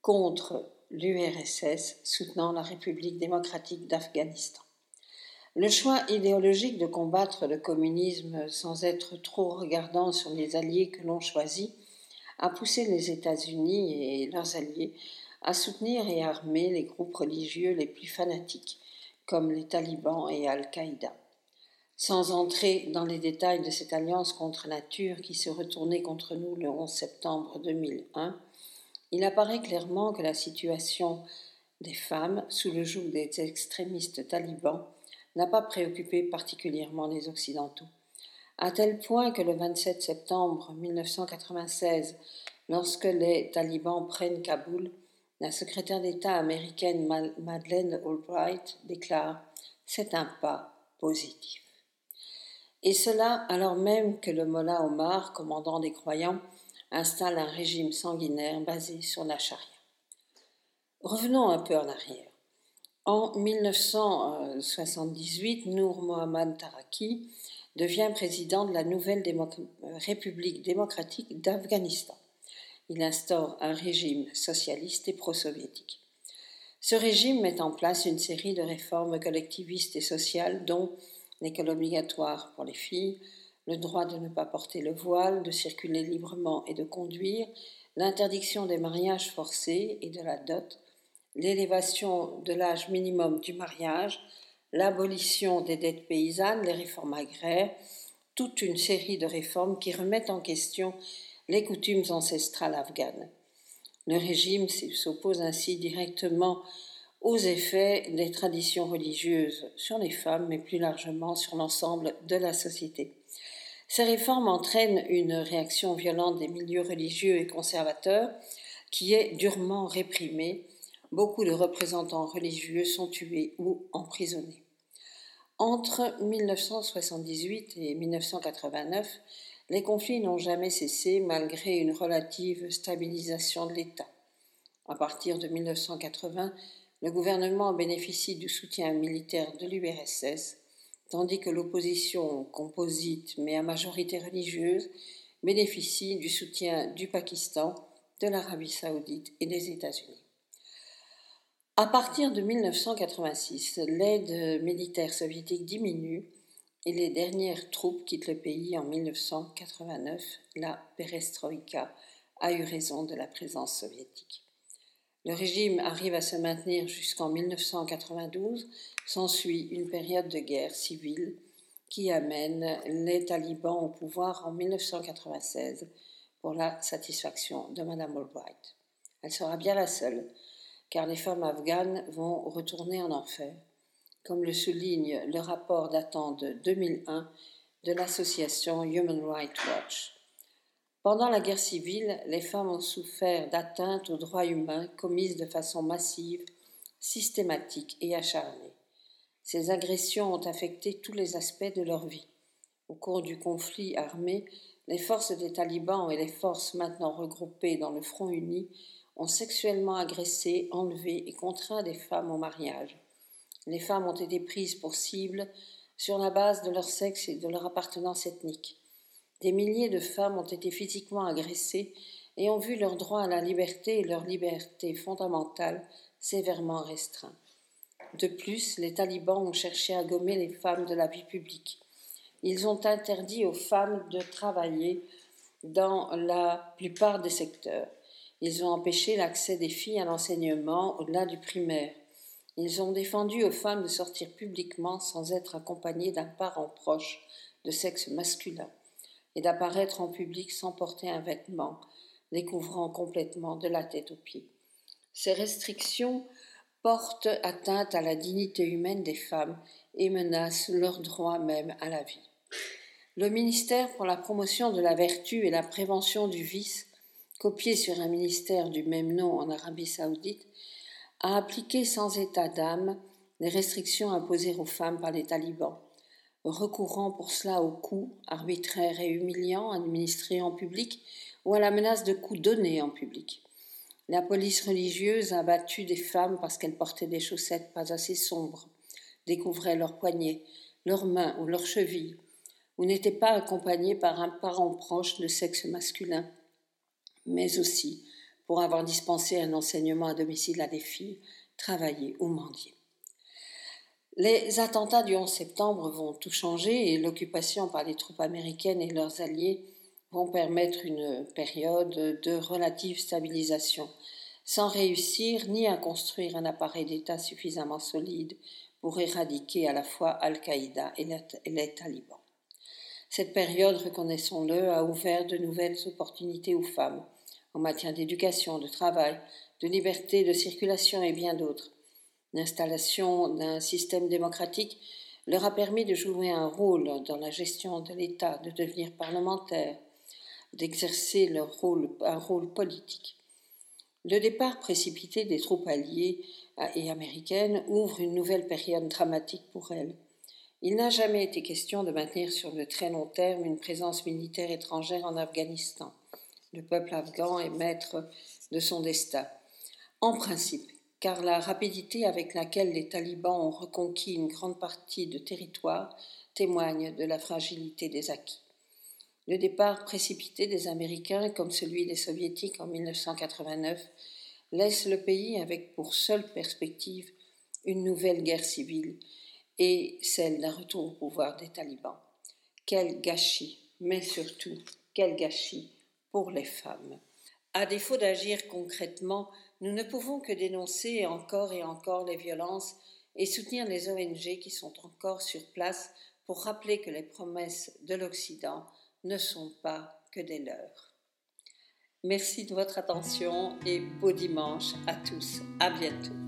contre l'URSS, soutenant la République démocratique d'Afghanistan. Le choix idéologique de combattre le communisme sans être trop regardant sur les alliés que l'on choisit a poussé les États-Unis et leurs alliés à soutenir et armer les groupes religieux les plus fanatiques, comme les talibans et Al-Qaïda. Sans entrer dans les détails de cette alliance contre nature qui se retournait contre nous le 11 septembre 2001, il apparaît clairement que la situation des femmes sous le joug des extrémistes talibans n'a pas préoccupé particulièrement les Occidentaux, à tel point que le 27 septembre 1996, lorsque les talibans prennent Kaboul, la secrétaire d'État américaine Madeleine Albright déclare C'est un pas positif. Et cela alors même que le Mollah Omar, commandant des croyants, installe un régime sanguinaire basé sur la charia. Revenons un peu en arrière. En 1978, Nour Mohammad Taraki devient président de la nouvelle République démocratique d'Afghanistan. Il instaure un régime socialiste et pro-soviétique. Ce régime met en place une série de réformes collectivistes et sociales dont l'école obligatoire pour les filles, le droit de ne pas porter le voile, de circuler librement et de conduire, l'interdiction des mariages forcés et de la dot, l'élévation de l'âge minimum du mariage, l'abolition des dettes paysannes, les réformes agraires, toute une série de réformes qui remettent en question les coutumes ancestrales afghanes. Le régime s'oppose ainsi directement aux effets des traditions religieuses sur les femmes, mais plus largement sur l'ensemble de la société. Ces réformes entraînent une réaction violente des milieux religieux et conservateurs qui est durement réprimée. Beaucoup de représentants religieux sont tués ou emprisonnés. Entre 1978 et 1989, les conflits n'ont jamais cessé malgré une relative stabilisation de l'État. À partir de 1980, le gouvernement bénéficie du soutien militaire de l'URSS, tandis que l'opposition composite mais à majorité religieuse bénéficie du soutien du Pakistan, de l'Arabie saoudite et des États-Unis. À partir de 1986, l'aide militaire soviétique diminue et les dernières troupes quittent le pays en 1989. La perestroïka a eu raison de la présence soviétique. Le régime arrive à se maintenir jusqu'en 1992. S'ensuit une période de guerre civile qui amène les talibans au pouvoir en 1996 pour la satisfaction de Madame Albright. Elle sera bien la seule, car les femmes afghanes vont retourner en enfer, comme le souligne le rapport datant de 2001 de l'association Human Rights Watch. Pendant la guerre civile, les femmes ont souffert d'atteintes aux droits humains commises de façon massive, systématique et acharnée. Ces agressions ont affecté tous les aspects de leur vie. Au cours du conflit armé, les forces des talibans et les forces maintenant regroupées dans le Front uni ont sexuellement agressé, enlevé et contraint des femmes au mariage. Les femmes ont été prises pour cible sur la base de leur sexe et de leur appartenance ethnique. Des milliers de femmes ont été physiquement agressées et ont vu leur droit à la liberté et leur liberté fondamentale sévèrement restreints. De plus, les talibans ont cherché à gommer les femmes de la vie publique. Ils ont interdit aux femmes de travailler dans la plupart des secteurs. Ils ont empêché l'accès des filles à l'enseignement au-delà du primaire. Ils ont défendu aux femmes de sortir publiquement sans être accompagnées d'un parent proche de sexe masculin et d'apparaître en public sans porter un vêtement, découvrant complètement de la tête aux pieds. Ces restrictions portent atteinte à la dignité humaine des femmes et menacent leur droit même à la vie. Le ministère pour la promotion de la vertu et la prévention du vice, copié sur un ministère du même nom en Arabie saoudite, a appliqué sans état d'âme les restrictions imposées aux femmes par les talibans recourant pour cela aux coups arbitraires et humiliants administrés en public ou à la menace de coups donnés en public. La police religieuse a battu des femmes parce qu'elles portaient des chaussettes pas assez sombres, découvraient leurs poignets, leurs mains ou leurs chevilles, ou n'étaient pas accompagnées par un parent proche de sexe masculin, mais aussi pour avoir dispensé un enseignement à domicile à des filles, travailler ou mendier. Les attentats du 11 septembre vont tout changer et l'occupation par les troupes américaines et leurs alliés vont permettre une période de relative stabilisation, sans réussir ni à construire un appareil d'État suffisamment solide pour éradiquer à la fois Al-Qaïda et les talibans. Cette période, reconnaissons-le, a ouvert de nouvelles opportunités aux femmes en matière d'éducation, de travail, de liberté de circulation et bien d'autres. L'installation d'un système démocratique leur a permis de jouer un rôle dans la gestion de l'État, de devenir parlementaires, d'exercer un rôle politique. Le départ précipité des troupes alliées et américaines ouvre une nouvelle période dramatique pour elles. Il n'a jamais été question de maintenir sur le très long terme une présence militaire étrangère en Afghanistan. Le peuple afghan est maître de son destin. En principe, car la rapidité avec laquelle les talibans ont reconquis une grande partie de territoire témoigne de la fragilité des acquis. Le départ précipité des Américains, comme celui des Soviétiques en 1989, laisse le pays avec pour seule perspective une nouvelle guerre civile et celle d'un retour au pouvoir des talibans. Quel gâchis, mais surtout quel gâchis pour les femmes. À défaut d'agir concrètement, nous ne pouvons que dénoncer encore et encore les violences et soutenir les ONG qui sont encore sur place pour rappeler que les promesses de l'Occident ne sont pas que des leurs. Merci de votre attention et beau dimanche à tous. À bientôt.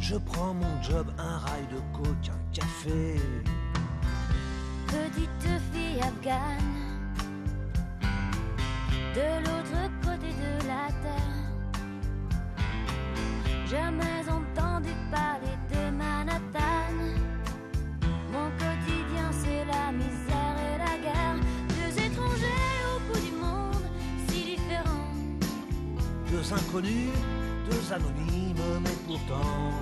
Je prends mon job, un rail de coke, un café. Petite fille afghane, de l'autre côté de la terre. Jamais entendu parler de Manhattan. Mon quotidien, c'est la misère et la guerre. Deux étrangers au bout du monde, si différents. Deux inconnus, deux anonymes, mais pourtant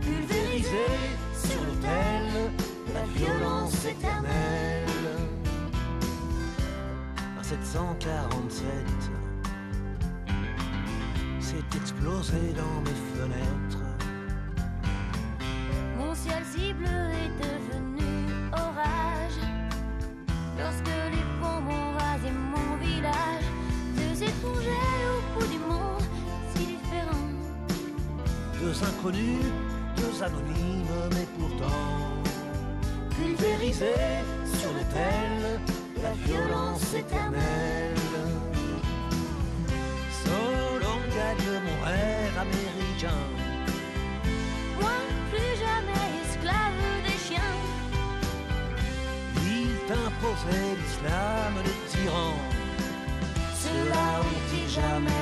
pulvérisés sur l'autel de la violence éternelle. Un 747 s'est explosé dans mes fenêtres. Inconnus, deux anonymes, mais pourtant pulvérisés sur l'autel de la violence éternelle. Solon gagne mon rêve américain. Moi, plus jamais esclave des chiens. Il t'imposait l'islam de tyran. Ceux-là ont-ils jamais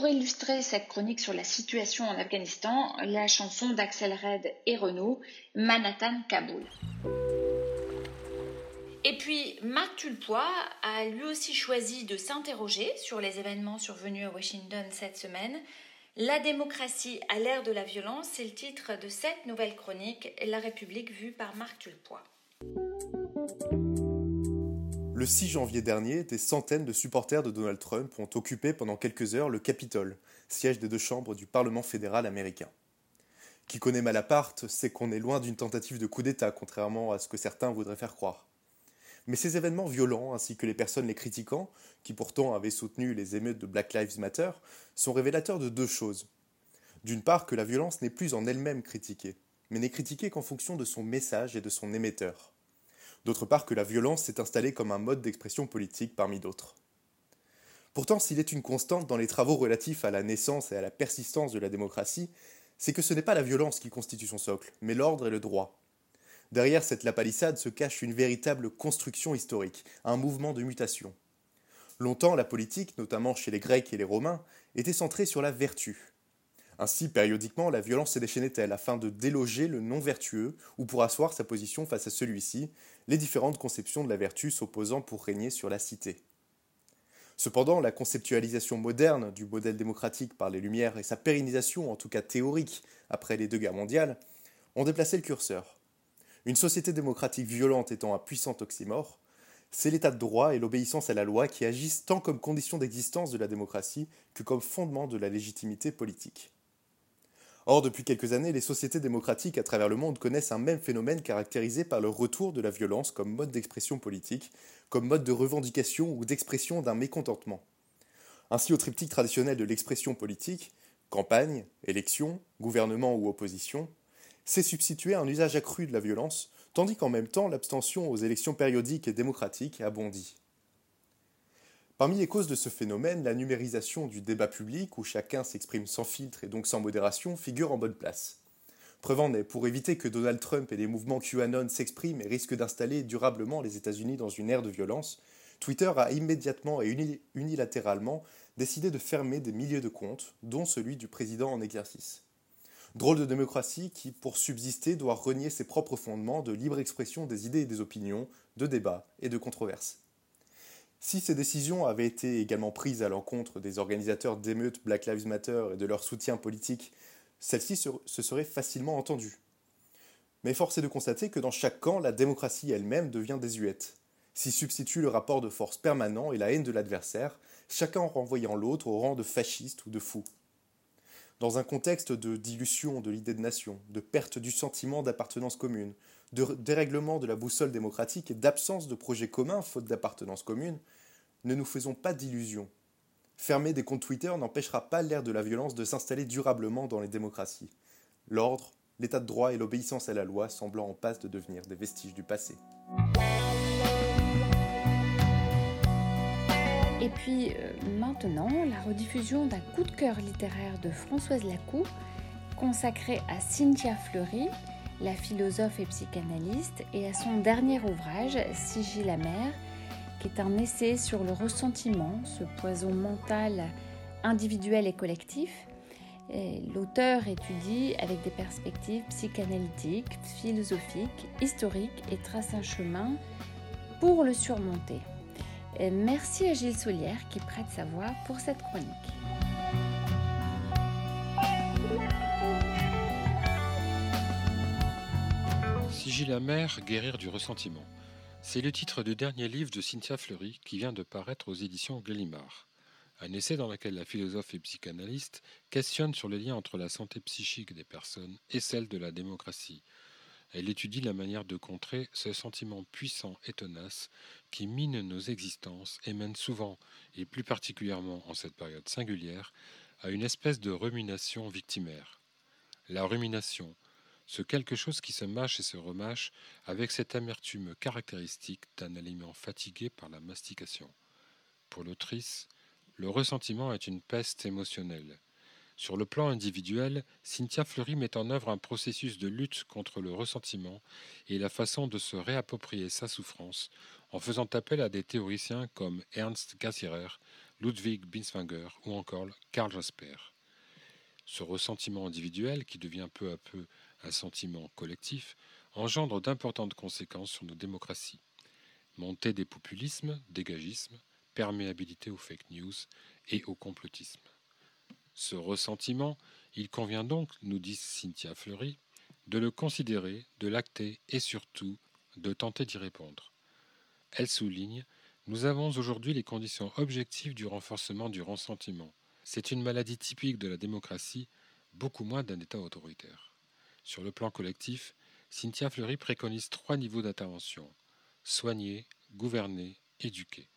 Pour illustrer cette chronique sur la situation en Afghanistan, la chanson d'Axel Red et Renaud, Manhattan Kaboul. Et puis, Marc Tulpois a lui aussi choisi de s'interroger sur les événements survenus à Washington cette semaine. La démocratie à l'ère de la violence, c'est le titre de cette nouvelle chronique, La République vue par Marc Tulpois. Le 6 janvier dernier, des centaines de supporters de Donald Trump ont occupé pendant quelques heures le Capitole, siège des deux chambres du Parlement fédéral américain. Qui connaît Malaparte sait qu'on est loin d'une tentative de coup d'État, contrairement à ce que certains voudraient faire croire. Mais ces événements violents, ainsi que les personnes les critiquant, qui pourtant avaient soutenu les émeutes de Black Lives Matter, sont révélateurs de deux choses. D'une part, que la violence n'est plus en elle-même critiquée, mais n'est critiquée qu'en fonction de son message et de son émetteur. D'autre part, que la violence s'est installée comme un mode d'expression politique parmi d'autres. Pourtant, s'il est une constante dans les travaux relatifs à la naissance et à la persistance de la démocratie, c'est que ce n'est pas la violence qui constitue son socle, mais l'ordre et le droit, Derrière cette lapalissade se cache une véritable construction historique, un mouvement de mutation. Longtemps, la politique, notamment chez les Grecs et les Romains, était centrée sur la vertu. Ainsi, périodiquement, la violence se déchaînait-elle afin de déloger le non-vertueux ou pour asseoir sa position face à celui-ci, les différentes conceptions de la vertu s'opposant pour régner sur la cité. Cependant, la conceptualisation moderne du modèle démocratique par les Lumières et sa pérennisation, en tout cas théorique, après les deux guerres mondiales, ont déplacé le curseur. Une société démocratique violente étant un puissant oxymore, c'est l'état de droit et l'obéissance à la loi qui agissent tant comme condition d'existence de la démocratie que comme fondement de la légitimité politique. Or, depuis quelques années, les sociétés démocratiques à travers le monde connaissent un même phénomène caractérisé par le retour de la violence comme mode d'expression politique, comme mode de revendication ou d'expression d'un mécontentement. Ainsi, au triptyque traditionnel de l'expression politique, campagne, élection, gouvernement ou opposition, s'est substitué un usage accru de la violence, tandis qu'en même temps l'abstention aux élections périodiques et démocratiques a bondi. Parmi les causes de ce phénomène, la numérisation du débat public, où chacun s'exprime sans filtre et donc sans modération, figure en bonne place. Preuve en est, pour éviter que Donald Trump et les mouvements QAnon s'expriment et risquent d'installer durablement les États-Unis dans une ère de violence, Twitter a immédiatement et unilatéralement décidé de fermer des milliers de comptes, dont celui du président en exercice. Drôle de démocratie qui, pour subsister, doit renier ses propres fondements de libre expression des idées et des opinions, de débats et de controverses. Si ces décisions avaient été également prises à l'encontre des organisateurs d'émeutes Black Lives Matter et de leur soutien politique, celles-ci se seraient facilement entendues. Mais force est de constater que dans chaque camp, la démocratie elle-même devient désuète. S'y substitue le rapport de force permanent et la haine de l'adversaire, chacun renvoyant l'autre au rang de fasciste ou de fou. Dans un contexte de dilution de l'idée de nation, de perte du sentiment d'appartenance commune, de dérèglement de la boussole démocratique et d'absence de projet commun faute d'appartenance commune, ne nous faisons pas d'illusions. Fermer des comptes Twitter n'empêchera pas l'ère de la violence de s'installer durablement dans les démocraties. L'ordre, l'état de droit et l'obéissance à la loi semblant en passe de devenir des vestiges du passé. Et puis euh, maintenant, la rediffusion d'un coup de cœur littéraire de Françoise Lacou, consacré à Cynthia Fleury, la philosophe et psychanalyste, et à son dernier ouvrage, Sigil la mer, qui est un essai sur le ressentiment, ce poison mental individuel et collectif. L'auteur étudie avec des perspectives psychanalytiques, philosophiques, historiques et trace un chemin pour le surmonter merci à Gilles Solière qui prête sa voix pour cette chronique. La guérir du ressentiment. C'est le titre du dernier livre de Cynthia Fleury qui vient de paraître aux éditions Gallimard. Un essai dans lequel la philosophe et psychanalyste questionne sur le lien entre la santé psychique des personnes et celle de la démocratie, elle étudie la manière de contrer ce sentiment puissant et tenace qui mine nos existences et mène souvent, et plus particulièrement en cette période singulière, à une espèce de rumination victimaire. La rumination, ce quelque chose qui se mâche et se remâche avec cette amertume caractéristique d'un aliment fatigué par la mastication. Pour l'autrice, le ressentiment est une peste émotionnelle. Sur le plan individuel, Cynthia Fleury met en œuvre un processus de lutte contre le ressentiment et la façon de se réapproprier sa souffrance en faisant appel à des théoriciens comme Ernst Cassirer, Ludwig Binswanger ou encore Karl Jasper. Ce ressentiment individuel, qui devient peu à peu un sentiment collectif, engendre d'importantes conséquences sur nos démocraties. Montée des populismes, dégagisme, perméabilité aux fake news et au complotisme. Ce ressentiment, il convient donc, nous dit Cynthia Fleury, de le considérer, de l'acter et surtout de tenter d'y répondre. Elle souligne Nous avons aujourd'hui les conditions objectives du renforcement du ressentiment. C'est une maladie typique de la démocratie, beaucoup moins d'un État autoritaire. Sur le plan collectif, Cynthia Fleury préconise trois niveaux d'intervention soigner, gouverner, éduquer.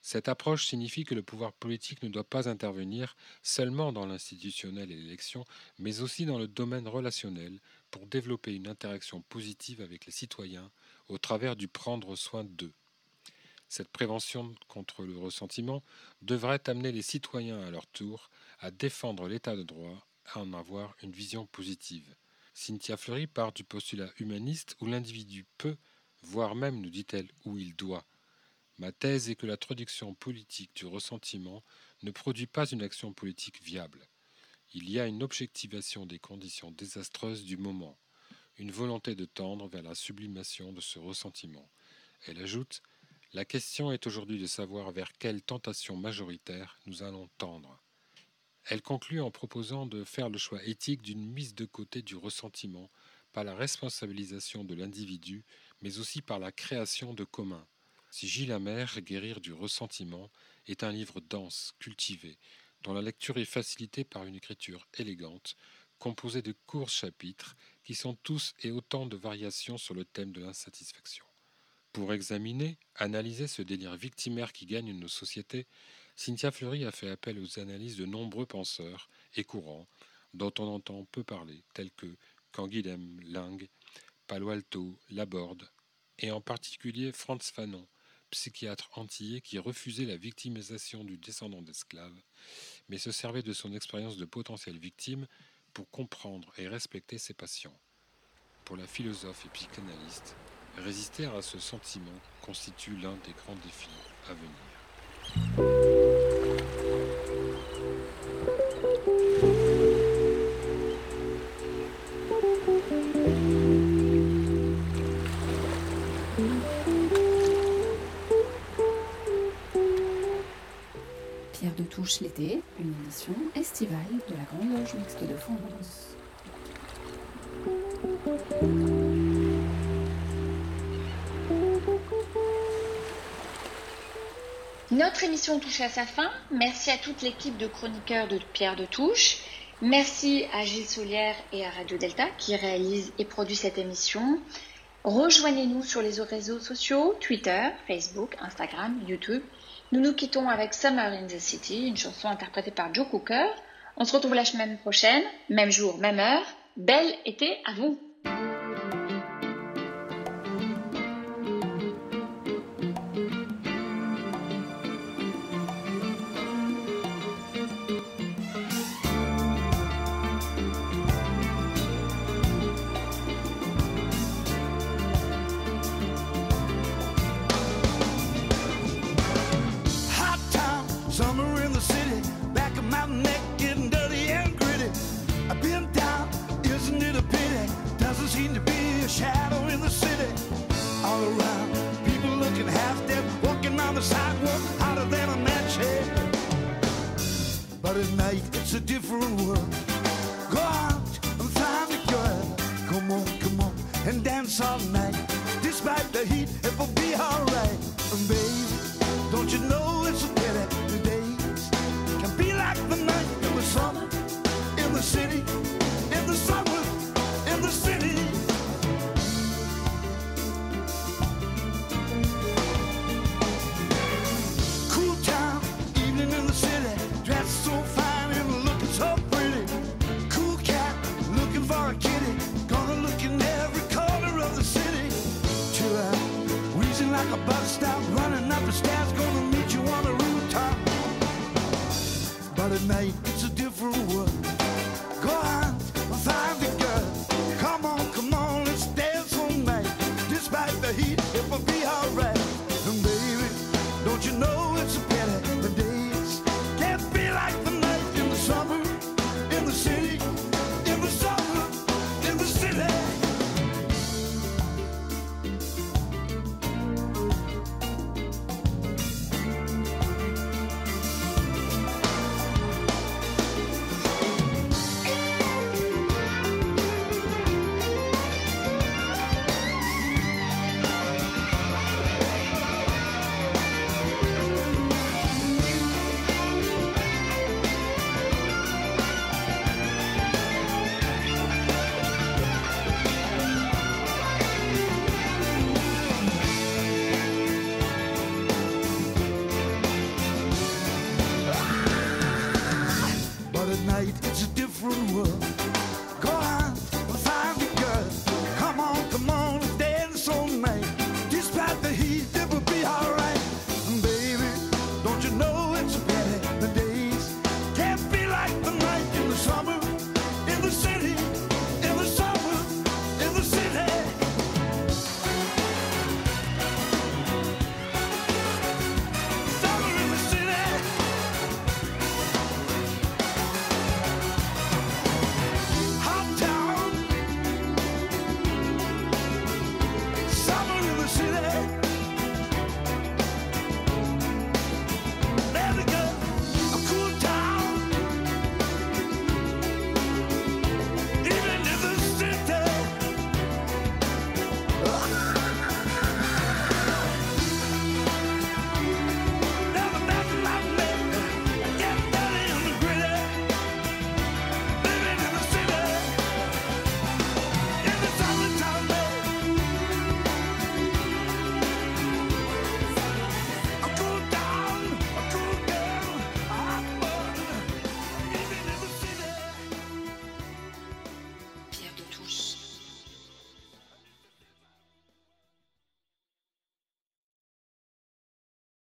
Cette approche signifie que le pouvoir politique ne doit pas intervenir seulement dans l'institutionnel et l'élection, mais aussi dans le domaine relationnel pour développer une interaction positive avec les citoyens au travers du prendre soin d'eux. Cette prévention contre le ressentiment devrait amener les citoyens à leur tour à défendre l'état de droit, à en avoir une vision positive. Cynthia Fleury part du postulat humaniste où l'individu peut, voire même, nous dit-elle, où il doit, Ma thèse est que la traduction politique du ressentiment ne produit pas une action politique viable. Il y a une objectivation des conditions désastreuses du moment, une volonté de tendre vers la sublimation de ce ressentiment. Elle ajoute La question est aujourd'hui de savoir vers quelle tentation majoritaire nous allons tendre. Elle conclut en proposant de faire le choix éthique d'une mise de côté du ressentiment par la responsabilisation de l'individu, mais aussi par la création de communs si Gilles Amer, Guérir du ressentiment, est un livre dense, cultivé, dont la lecture est facilitée par une écriture élégante, composée de courts chapitres qui sont tous et autant de variations sur le thème de l'insatisfaction. Pour examiner, analyser ce délire victimaire qui gagne nos sociétés, Cynthia Fleury a fait appel aux analyses de nombreux penseurs et courants dont on entend peu parler, tels que Canguilhem, Ling, Palo Alto, Laborde, et en particulier Franz Fanon, psychiatre antillais qui refusait la victimisation du descendant d'esclaves, mais se servait de son expérience de potentielle victime pour comprendre et respecter ses patients. Pour la philosophe et psychanalyste, résister à ce sentiment constitue l'un des grands défis à venir. L'été, une émission estivale de la Grande Loge Mixte de France. Notre émission touche à sa fin. Merci à toute l'équipe de chroniqueurs de Pierre de Touche. Merci à Gilles Solière et à Radio Delta qui réalisent et produisent cette émission. Rejoignez-nous sur les réseaux sociaux, Twitter, Facebook, Instagram, YouTube. Nous nous quittons avec Summer in the City, une chanson interprétée par Joe Cooker. On se retrouve la semaine prochaine, même jour, même heure. Bel été à vous! the sidewalk hotter than a match head. But at night it's a different world. Go out and find a girl. Come on, come on, and dance all night. Despite the heat, it will be alright. And baby, don't you know it's a pity the days can be like the night in the summer in the city. the stars gonna meet you on the rooftop. But at night,